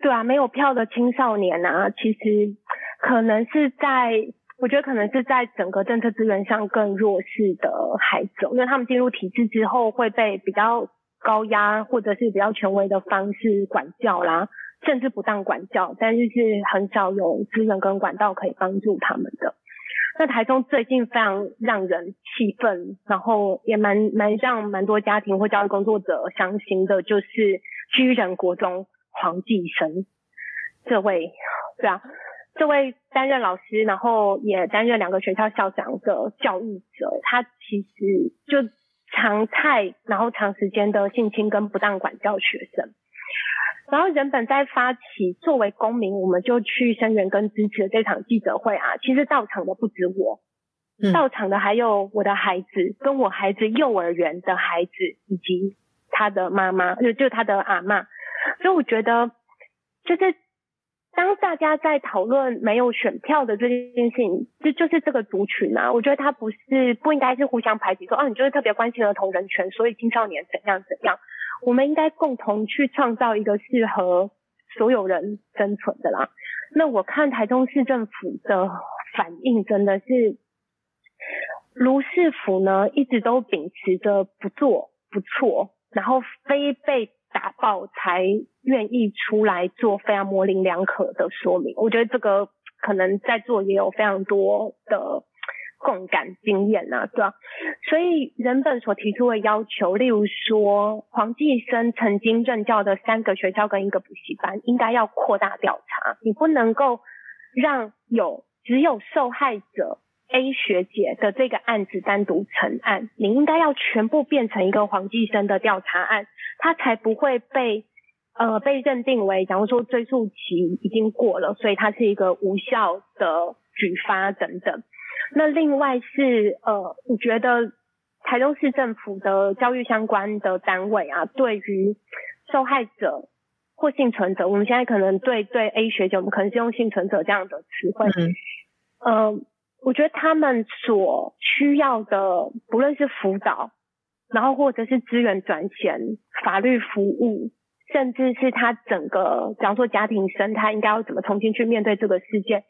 对啊，没有票的青少年啊，其实可能是在，我觉得可能是在整个政策资源上更弱势的孩子，因为他们进入体制之后会被比较高压或者是比较权威的方式管教啦，甚至不当管教，但是是很少有资源跟管道可以帮助他们的。那台中最近非常让人气愤，然后也蛮蛮让蛮多家庭或教育工作者伤心的，就是居人国中。黄继生，这位，对啊，这位担任老师，然后也担任两个学校校长的教育者，他其实就常态，然后长时间的性侵跟不当管教学生。然后人本在发起作为公民，我们就去声援跟支持这场记者会啊。其实到场的不止我，到场的还有我的孩子，跟我孩子幼儿园的孩子，以及他的妈妈，就就他的阿妈。所以我觉得，就是当大家在讨论没有选票的这件事情，就就是这个族群啊，我觉得他不是不应该是互相排挤，说哦，你就是特别关心儿童人权，所以青少年怎样怎样。我们应该共同去创造一个适合所有人生存的啦。那我看台中市政府的反应真的是，卢市府呢一直都秉持着不做不错，然后非被。打爆才愿意出来做非常模棱两可的说明，我觉得这个可能在座也有非常多的共感经验呐，对吧？所以人本所提出的要求，例如说黄继生曾经任教的三个学校跟一个补习班，应该要扩大调查，你不能够让有只有受害者 A 学姐的这个案子单独成案，你应该要全部变成一个黄继生的调查案。他才不会被呃被认定为，假如说追诉期已经过了，所以它是一个无效的举发等等。那另外是呃，我觉得台中市政府的教育相关的单位啊，对于受害者或幸存者，我们现在可能对对 A 学姐，我们可能是用幸存者这样的词汇。嗯，我觉得他们所需要的，不论是辅导。然后或者是资源转衔、法律服务，甚至是他整个，比方说家庭生态，应该要怎么重新去面对这个事件？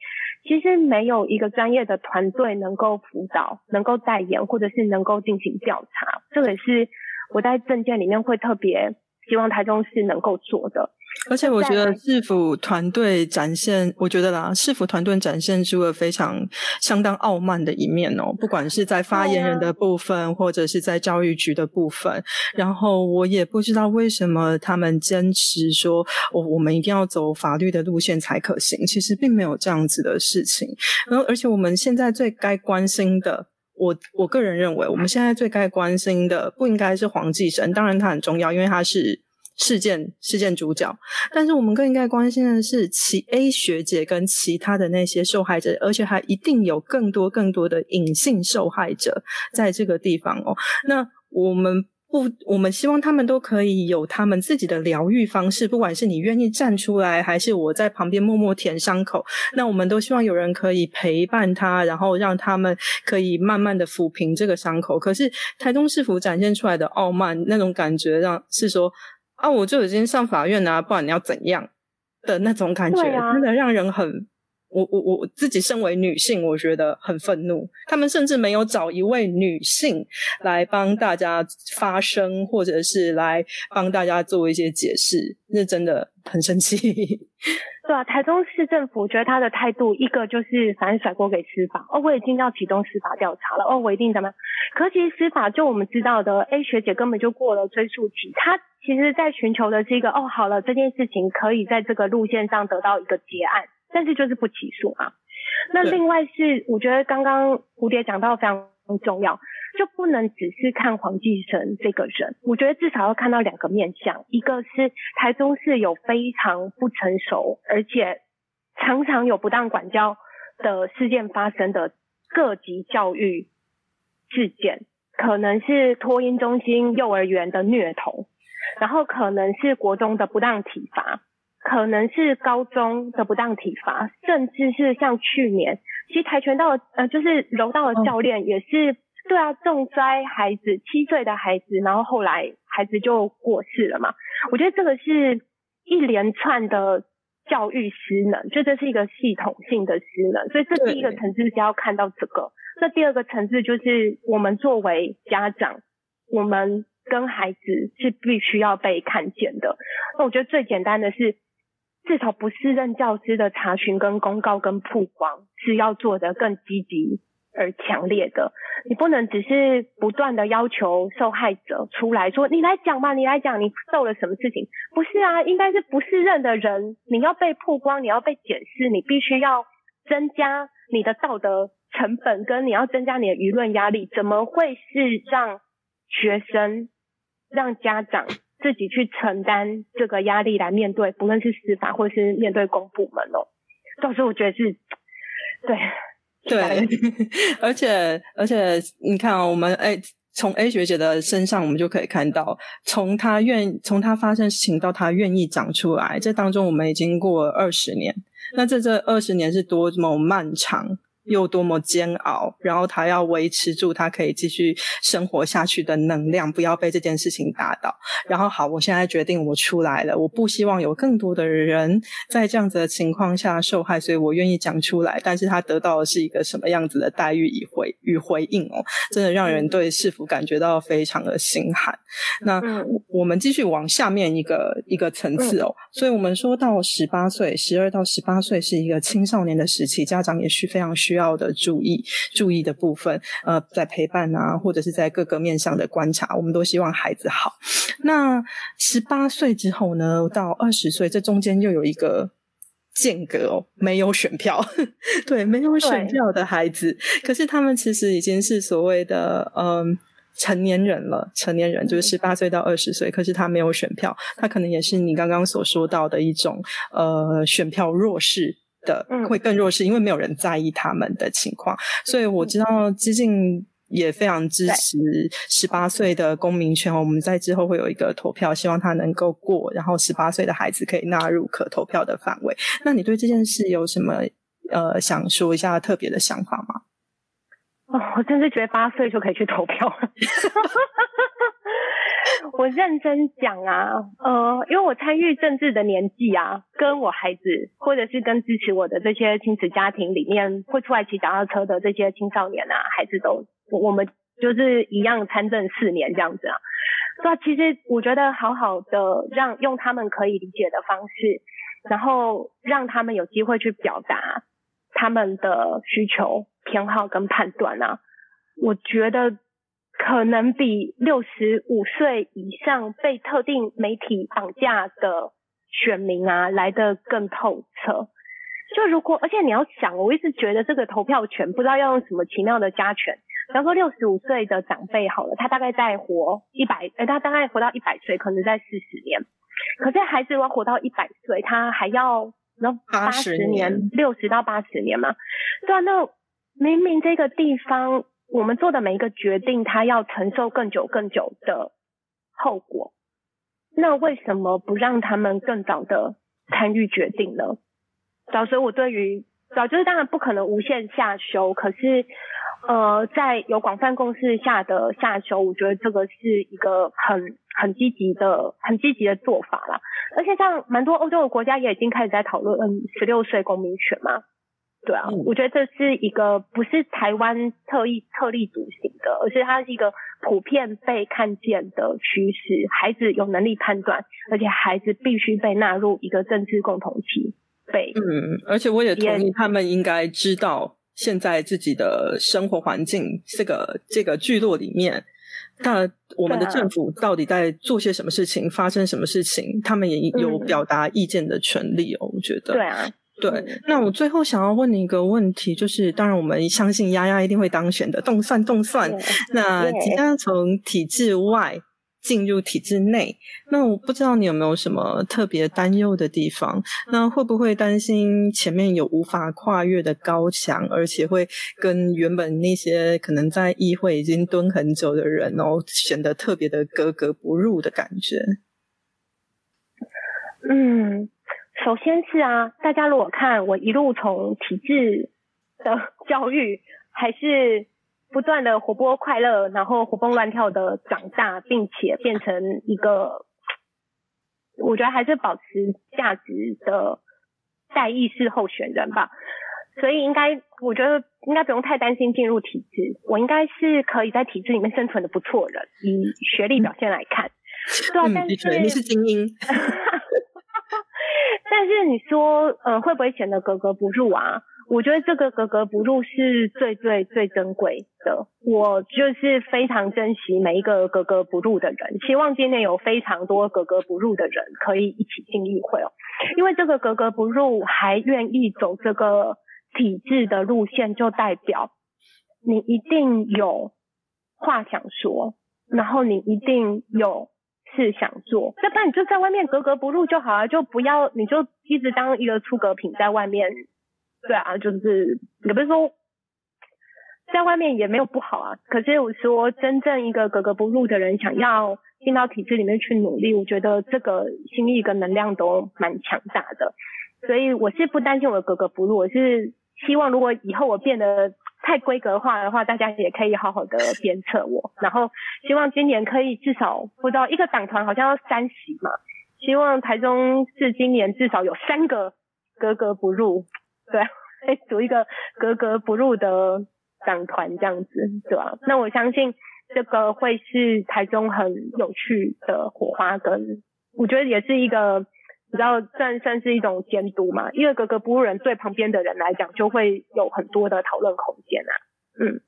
其实没有一个专业的团队能够辅导、能够代言，或者是能够进行调查。这个也是我在证件里面会特别希望台中市能够做的。而且我觉得市府团队展现，我觉得啦，市府团队展现出了非常相当傲慢的一面哦。不管是在发言人的部分，或者是在教育局的部分，然后我也不知道为什么他们坚持说，我我们一定要走法律的路线才可行。其实并没有这样子的事情。然后，而且我们现在最该关心的，我我个人认为，我们现在最该关心的不应该是黄继生，当然他很重要，因为他是。事件事件主角，但是我们更应该关心的是其 A 学姐跟其他的那些受害者，而且还一定有更多更多的隐性受害者在这个地方哦。那我们不，我们希望他们都可以有他们自己的疗愈方式，不管是你愿意站出来，还是我在旁边默默舔伤口，那我们都希望有人可以陪伴他，然后让他们可以慢慢的抚平这个伤口。可是台中市府展现出来的傲慢那种感觉，让是说。啊，我就已经上法院了，不然你要怎样的那种感觉，真的让人很我我我自己身为女性，我觉得很愤怒。他们甚至没有找一位女性来帮大家发声，或者是来帮大家做一些解释，那真的很生气。对啊，台中市政府觉得他的态度，一个就是反正甩锅给司法，哦，我已经要启动司法调查了，哦，我一定怎么？可其实司法就我们知道的，A 学姐根本就过了追诉期，她其实在寻求的是一个，哦，好了，这件事情可以在这个路线上得到一个结案。但是就是不起诉啊。那另外是，我觉得刚刚蝴蝶讲到非常重要，就不能只是看黄继成这个人。我觉得至少要看到两个面相，一个是台中市有非常不成熟，而且常常有不当管教的事件发生的各级教育事件，可能是托婴中心、幼儿园的虐童，然后可能是国中的不当体罚。可能是高中的不当体罚，甚至是像去年，其实跆拳道呃就是柔道的教练也是对啊重摔孩子七岁的孩子，然后后来孩子就过世了嘛。我觉得这个是一连串的教育失能，就这是一个系统性的失能。所以这第一个层次是要看到这个，那第二个层次就是我们作为家长，我们跟孩子是必须要被看见的。那我觉得最简单的是。至少不是任教师的查询、跟公告、跟曝光是要做的更积极而强烈的。你不能只是不断的要求受害者出来说：“你来讲嘛，你来讲，你受了什么事情？”不是啊，应该是不是任的人，你要被曝光，你要被解释，你必须要增加你的道德成本，跟你要增加你的舆论压力。怎么会是让学生、让家长？自己去承担这个压力来面对，不论是司法或是面对公部门哦。到时候我觉得是，对对，而且而且你看啊，我们哎，从 A 学姐的身上，我们就可以看到，从她愿从她发生事情到她愿意长出来，这当中我们已经过了二十年。那这这二十年是多么漫长。又多么煎熬，然后他要维持住他可以继续生活下去的能量，不要被这件事情打倒。然后好，我现在决定我出来了，我不希望有更多的人在这样子的情况下受害，所以我愿意讲出来。但是他得到的是一个什么样子的待遇与回与回应哦，真的让人对市府感觉到非常的心寒。那我们继续往下面一个一个层次哦，所以我们说到十八岁，十二到十八岁是一个青少年的时期，家长也是非常需。要的注意注意的部分，呃，在陪伴啊，或者是在各个面上的观察，我们都希望孩子好。那十八岁之后呢，到二十岁，这中间又有一个间隔哦，没有选票，对，没有选票的孩子，可是他们其实已经是所谓的嗯成年人了，成年人就是十八岁到二十岁，可是他没有选票，他可能也是你刚刚所说到的一种呃选票弱势。的会更弱势，因为没有人在意他们的情况，所以我知道激进也非常支持十八岁的公民权。我们在之后会有一个投票，希望他能够过，然后十八岁的孩子可以纳入可投票的范围。那你对这件事有什么呃想说一下特别的想法吗？哦，我真是觉得八岁就可以去投票。我认真讲啊，呃，因为我参与政治的年纪啊，跟我孩子或者是跟支持我的这些亲子家庭里面会出来骑脚踏车的这些青少年啊，孩子都，我们就是一样参政四年这样子啊。那其实我觉得好好的让用他们可以理解的方式，然后让他们有机会去表达他们的需求、偏好跟判断啊，我觉得。可能比六十五岁以上被特定媒体绑架的选民啊来的更透彻。就如果，而且你要想，我一直觉得这个投票权不知道要用什么奇妙的加权。比方说六十五岁的长辈好了，他大概在活一百，呃，他大概活到一百岁，可能在四十年。可是孩子如果活到一百岁，他还要那八十年，六十到八十年嘛？对啊，那明明这个地方。我们做的每一个决定，他要承受更久、更久的后果。那为什么不让他们更早的参与决定呢？早，所以我对于早就是当然不可能无限下修，可是呃，在有广泛共识下的下修，我觉得这个是一个很很积极的、很积极的做法啦。而且像蛮多欧洲的国家也已经开始在讨论，嗯，十六岁公民权嘛。对啊，我觉得这是一个不是台湾特意特立独行的，而是它是一个普遍被看见的趋势。孩子有能力判断，而且孩子必须被纳入一个政治共同体。被嗯，而且我也同意，他们应该知道现在自己的生活环境这个这个聚落里面，那我们的政府到底在做些什么事情，发生什么事情，他们也有表达意见的权利哦。我觉得对啊。对，那我最后想要问你一个问题，就是当然我们相信丫丫一定会当选的，动算动算。那即将从体制外进入体制内，那我不知道你有没有什么特别担忧的地方？那会不会担心前面有无法跨越的高墙，而且会跟原本那些可能在议会已经蹲很久的人哦，显得特别的格格不入的感觉？嗯。首先是啊，大家如果看我一路从体制的教育，还是不断的活泼快乐，然后活蹦乱跳的长大，并且变成一个，我觉得还是保持价值的代议式候选人吧。所以应该，我觉得应该不用太担心进入体制，我应该是可以在体制里面生存的不错人，以学历表现来看。对啊，但是你是精英。但是你说，呃，会不会显得格格不入啊？我觉得这个格格不入是最最最珍贵的。我就是非常珍惜每一个格格不入的人，希望今年有非常多格格不入的人可以一起进议会哦。因为这个格格不入还愿意走这个体制的路线，就代表你一定有话想说，然后你一定有。是想做，要不然你就在外面格格不入就好了，就不要你就一直当一个出格品在外面。对啊，就是也不是说在外面也没有不好啊。可是我说真正一个格格不入的人，想要进到体制里面去努力，我觉得这个心意跟能量都蛮强大的。所以我是不担心我格格不入，我是希望如果以后我变得。太规格化的话，大家也可以好好的鞭策我。然后希望今年可以至少不知道一个党团好像要三席嘛，希望台中市今年至少有三个格格不入，对，组一个格格不入的党团这样子，对吧？那我相信这个会是台中很有趣的火花，跟我觉得也是一个。你知道，算算是一种监督嘛？因为格格不入人对旁边的人来讲，就会有很多的讨论空间啊。嗯，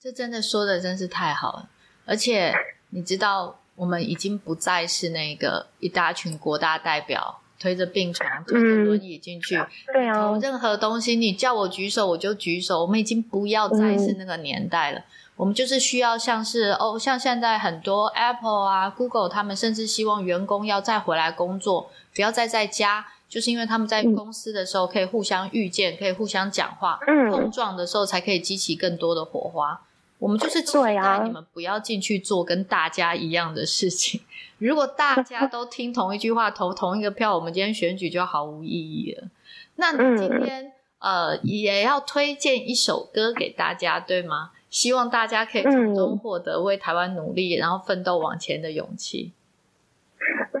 这真的说的真是太好了。而且你知道，我们已经不再是那个一大群国大代表推着病床、推着轮椅进去，对啊，任何东西你叫我举手我就举手。我们已经不要再是那个年代了。我们就是需要像是哦，像现在很多 Apple 啊、Google，他们甚至希望员工要再回来工作，不要再在家，就是因为他们在公司的时候可以互相遇见，可以互相讲话，碰撞的时候才可以激起更多的火花。我们就是期待你们不要进去做跟大家一样的事情。如果大家 都听同一句话，投同一个票，我们今天选举就毫无意义了。那你今天呃也要推荐一首歌给大家，对吗？希望大家可以从中获得为台湾努力，然后奋斗往前的勇气。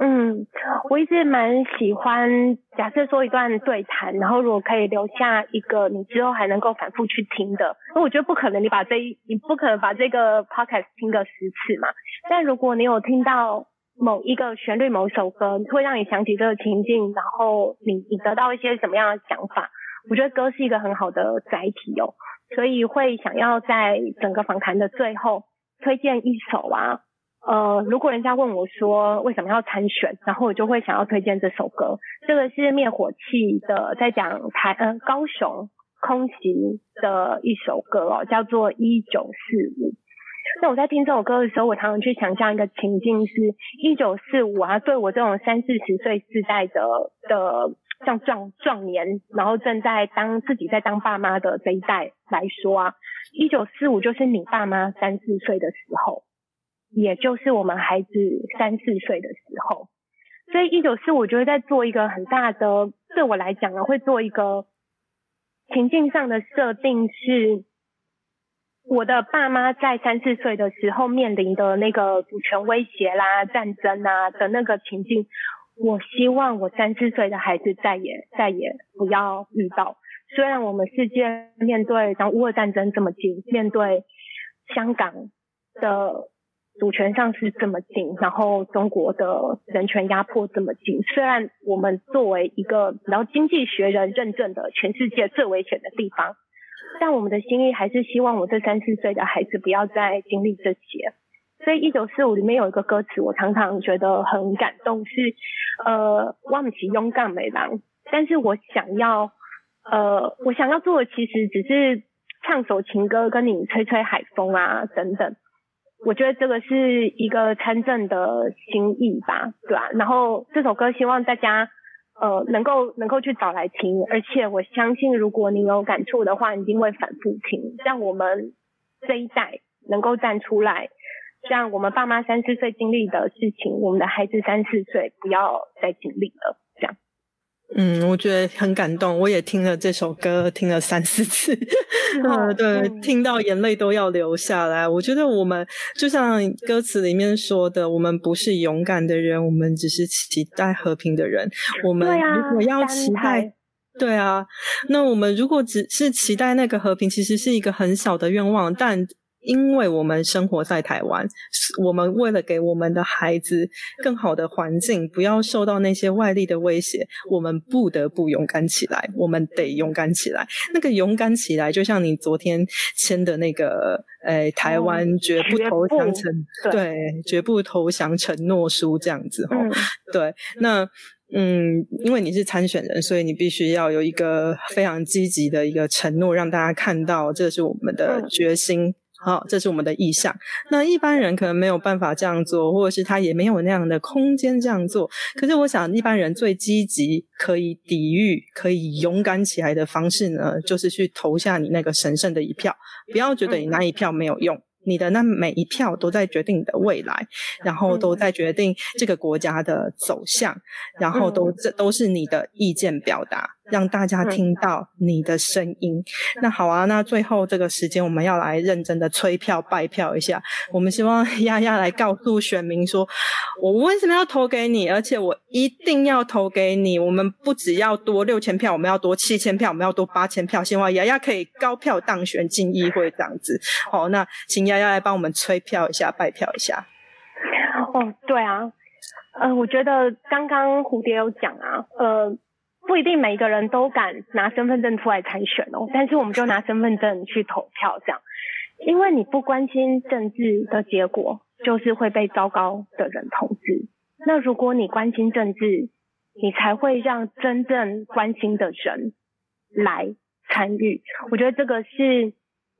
嗯，我一直蛮喜欢，假设说一段对谈，然后如果可以留下一个你之后还能够反复去听的，那我觉得不可能，你把这一你不可能把这个 podcast 听个十次嘛。但如果你有听到某一个旋律、某首歌，会让你想起这个情境，然后你你得到一些什么样的想法，我觉得歌是一个很好的载体哦。所以会想要在整个访谈的最后推荐一首啊，呃，如果人家问我说为什么要参选，然后我就会想要推荐这首歌。这个是灭火器的，在讲台呃高雄空袭的一首歌哦，叫做一九四五。那我在听这首歌的时候，我常常去想象一个情境，是一九四五啊，对我这种三四十岁世代的的。像壮壮年，然后正在当自己在当爸妈的这一代来说啊，一九四五就是你爸妈三四岁的时候，也就是我们孩子三四岁的时候，所以一九四五就会在做一个很大的，对我来讲啊，会做一个情境上的设定，是我的爸妈在三四岁的时候面临的那个主权威胁啦、战争啊的那个情境。我希望我三四岁的孩子再也再也不要遇到，虽然我们世界面对像乌俄战争这么近，面对香港的主权上是这么近，然后中国的人权压迫这么近，虽然我们作为一个然后经济学人认证的全世界最危险的地方，但我们的心意还是希望我这三四岁的孩子不要再经历这些。所以一九四五里面有一个歌词，我常常觉得很感动，是呃，忘记勇敢美郎，但是我想要。呃，我想要做的其实只是唱首情歌，跟你吹吹海风啊，等等。我觉得这个是一个参政的心意吧，对吧？然后这首歌希望大家呃能够能够去找来听，而且我相信如果你有感触的话，一定会反复听，让我们这一代能够站出来，像我们爸妈三四岁经历的事情，我们的孩子三四岁不要再经历了，这样。嗯，我觉得很感动，我也听了这首歌，听了三四次，嗯，对，听到眼泪都要流下来。我觉得我们就像歌词里面说的，我们不是勇敢的人，我们只是期待和平的人。我们如果要期待，对啊，那我们如果只是期待那个和平，其实是一个很小的愿望，但。因为我们生活在台湾，我们为了给我们的孩子更好的环境，不要受到那些外力的威胁，我们不得不勇敢起来。我们得勇敢起来。那个勇敢起来，就像你昨天签的那个，诶，台湾绝不投降承对，绝不投降承诺书这样子哈。对，那嗯，因为你是参选人，所以你必须要有一个非常积极的一个承诺，让大家看到这是我们的决心。好，这是我们的意向。那一般人可能没有办法这样做，或者是他也没有那样的空间这样做。可是，我想一般人最积极、可以抵御、可以勇敢起来的方式呢，就是去投下你那个神圣的一票。不要觉得你那一票没有用，你的那每一票都在决定你的未来，然后都在决定这个国家的走向，然后都这都是你的意见表达。让大家听到你的声音。那好啊，那最后这个时间，我们要来认真的催票、拜票一下。我们希望 丫丫来告诉选民说，我为什么要投给你，而且我一定要投给你。我们不只要多六千票，我们要多七千票，我们要多八千票。希望丫丫可以高票当选进议会这样子。好，那请丫丫来帮我们催票一下、拜票一下。哦，对啊，呃，我觉得刚刚蝴蝶有讲啊，呃。不一定每一个人都敢拿身份证出来参选哦，但是我们就拿身份证去投票，这样，因为你不关心政治的结果，就是会被糟糕的人统治。那如果你关心政治，你才会让真正关心的人来参与。我觉得这个是，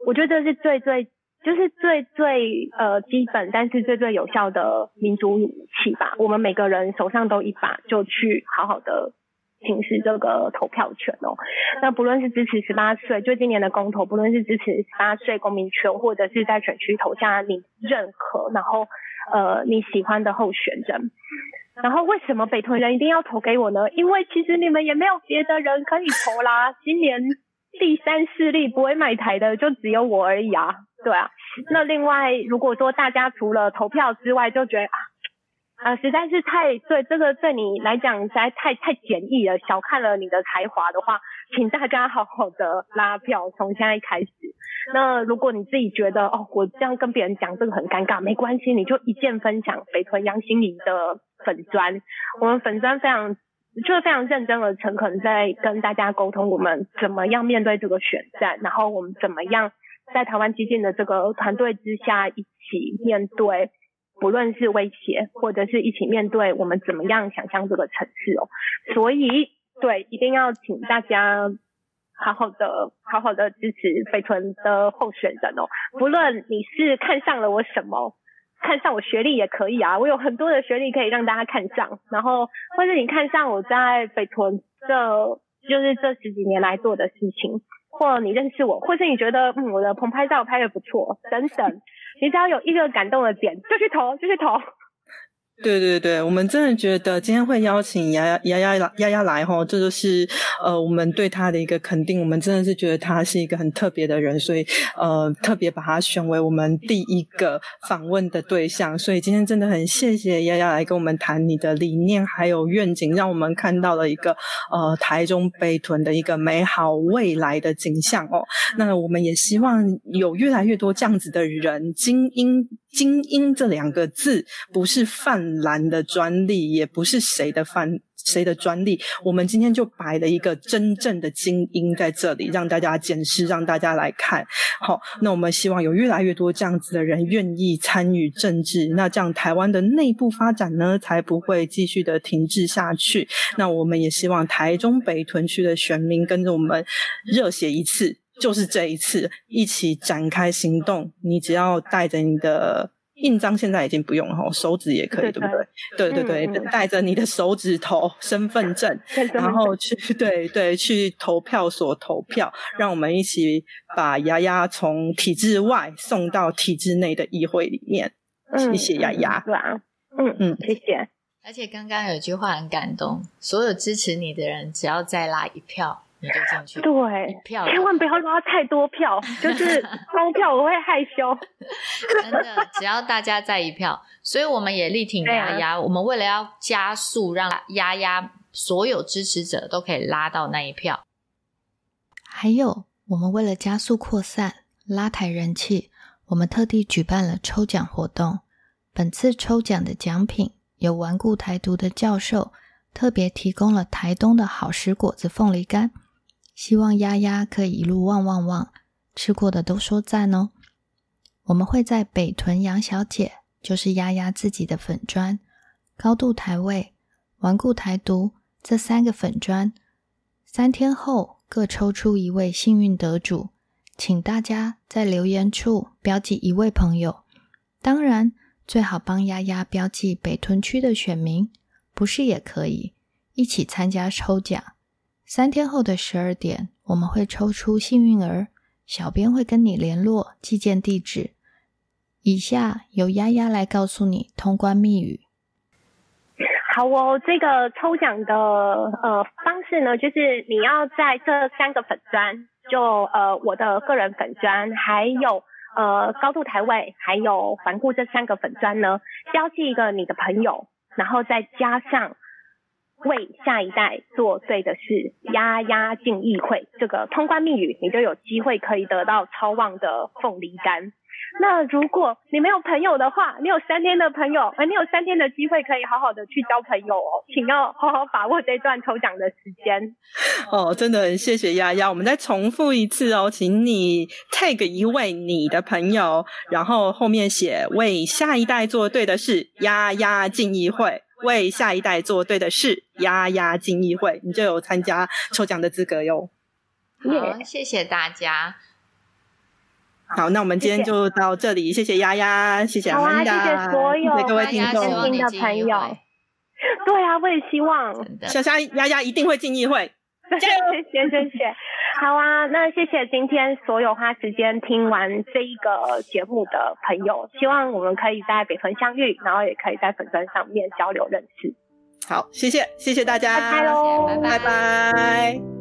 我觉得这是最最，就是最最呃基本，但是最最有效的民主武器吧。我们每个人手上都一把，就去好好的。行使这个投票权哦，那不论是支持十八岁，就今年的公投，不论是支持十八岁公民权，或者是在选区投下你认可，然后呃你喜欢的候选人，然后为什么北屯人一定要投给我呢？因为其实你们也没有别的人可以投啦，今年第三势力不会买台的就只有我而已啊，对啊，那另外如果说大家除了投票之外，就觉得啊。啊，实在是太对这个对你来讲实在太太简易了，小看了你的才华的话，请大家好好的拉票，从现在开始。那如果你自己觉得哦，我这样跟别人讲这个很尴尬，没关系，你就一键分享北屯杨心怡的粉砖，我们粉砖非常就是非常认真而诚恳在跟大家沟通，我们怎么样面对这个选战，然后我们怎么样在台湾激进的这个团队之下一起面对。不论是威胁，或者是一起面对，我们怎么样想象这个城市哦？所以，对，一定要请大家好好的、好好的支持北屯的候选人哦。不论你是看上了我什么，看上我学历也可以啊，我有很多的学历可以让大家看上。然后，或者你看上我在北屯这就是这十几年来做的事情，或你认识我，或是你觉得嗯我的棚拍照拍的不错，等等。你只要有一个感动的点，就去投，就去投。对对对，我们真的觉得今天会邀请丫丫丫丫丫丫来哈，这就是呃我们对他的一个肯定。我们真的是觉得他是一个很特别的人，所以呃特别把他选为我们第一个访问的对象。所以今天真的很谢谢丫丫来跟我们谈你的理念还有愿景，让我们看到了一个呃台中北屯的一个美好未来的景象哦。那我们也希望有越来越多这样子的人，精英。精英这两个字不是泛滥的专利，也不是谁的泛谁的专利。我们今天就摆了一个真正的精英在这里，让大家检视，让大家来看。好，那我们希望有越来越多这样子的人愿意参与政治，那这样台湾的内部发展呢，才不会继续的停滞下去。那我们也希望台中北屯区的选民跟着我们热血一次。就是这一次，一起展开行动。你只要带着你的印章，现在已经不用了，手指也可以，对不对？对对对，带着你的手指头、身份证，然后去对对去投票所投票，让我们一起把丫丫从体制外送到体制内的议会里面。谢谢丫丫，对啊，嗯嗯，谢谢。而且刚刚有一句话很感动，所有支持你的人，只要再拉一票。你就进去，对，票千万不要拉太多票，就是高票我会害羞。真的，只要大家在一票，所以我们也力挺丫丫。我们为了要加速，让丫丫所有支持者都可以拉到那一票。还有，我们为了加速扩散、拉抬人气，我们特地举办了抽奖活动。本次抽奖的奖品有顽固台独的教授特别提供了台东的好食果子凤梨干。希望丫丫可以一路旺旺旺，吃过的都说赞哦。我们会在北屯杨小姐，就是丫丫自己的粉砖，高度台位、顽固台独这三个粉砖，三天后各抽出一位幸运得主，请大家在留言处标记一位朋友。当然，最好帮丫丫标记北屯区的选民，不是也可以一起参加抽奖。三天后的十二点，我们会抽出幸运儿，小编会跟你联络寄件地址。以下由丫丫来告诉你通关密语。好哦，这个抽奖的呃方式呢，就是你要在这三个粉砖，就呃我的个人粉砖，还有呃高度台位，还有环顾这三个粉砖呢，标记一个你的朋友，然后再加上。为下一代做对的事，丫丫进议会这个通关密语，你就有机会可以得到超旺的凤梨干。那如果你没有朋友的话，你有三天的朋友，呃，你有三天的机会可以好好的去交朋友哦，请要好好把握这段抽奖的时间。哦，真的很谢谢丫丫，我们再重复一次哦，请你 take 一位你的朋友，然后后面写为下一代做对的事，丫丫进议会。为下一代做对的事，丫丫进议会，你就有参加抽奖的资格哟。好，谢谢大家。好，那我们今天就到这里，谢谢丫丫，谢谢阿曼达，谢谢所有各位听众的朋友。对啊，我也希望小虾丫丫一定会进议会。谢谢谢谢，好啊，那谢谢今天所有花时间听完这一个节目的朋友，希望我们可以在北屯相遇，然后也可以在粉砖上面交流认识。好，谢谢谢谢大家，拜拜喽，拜拜。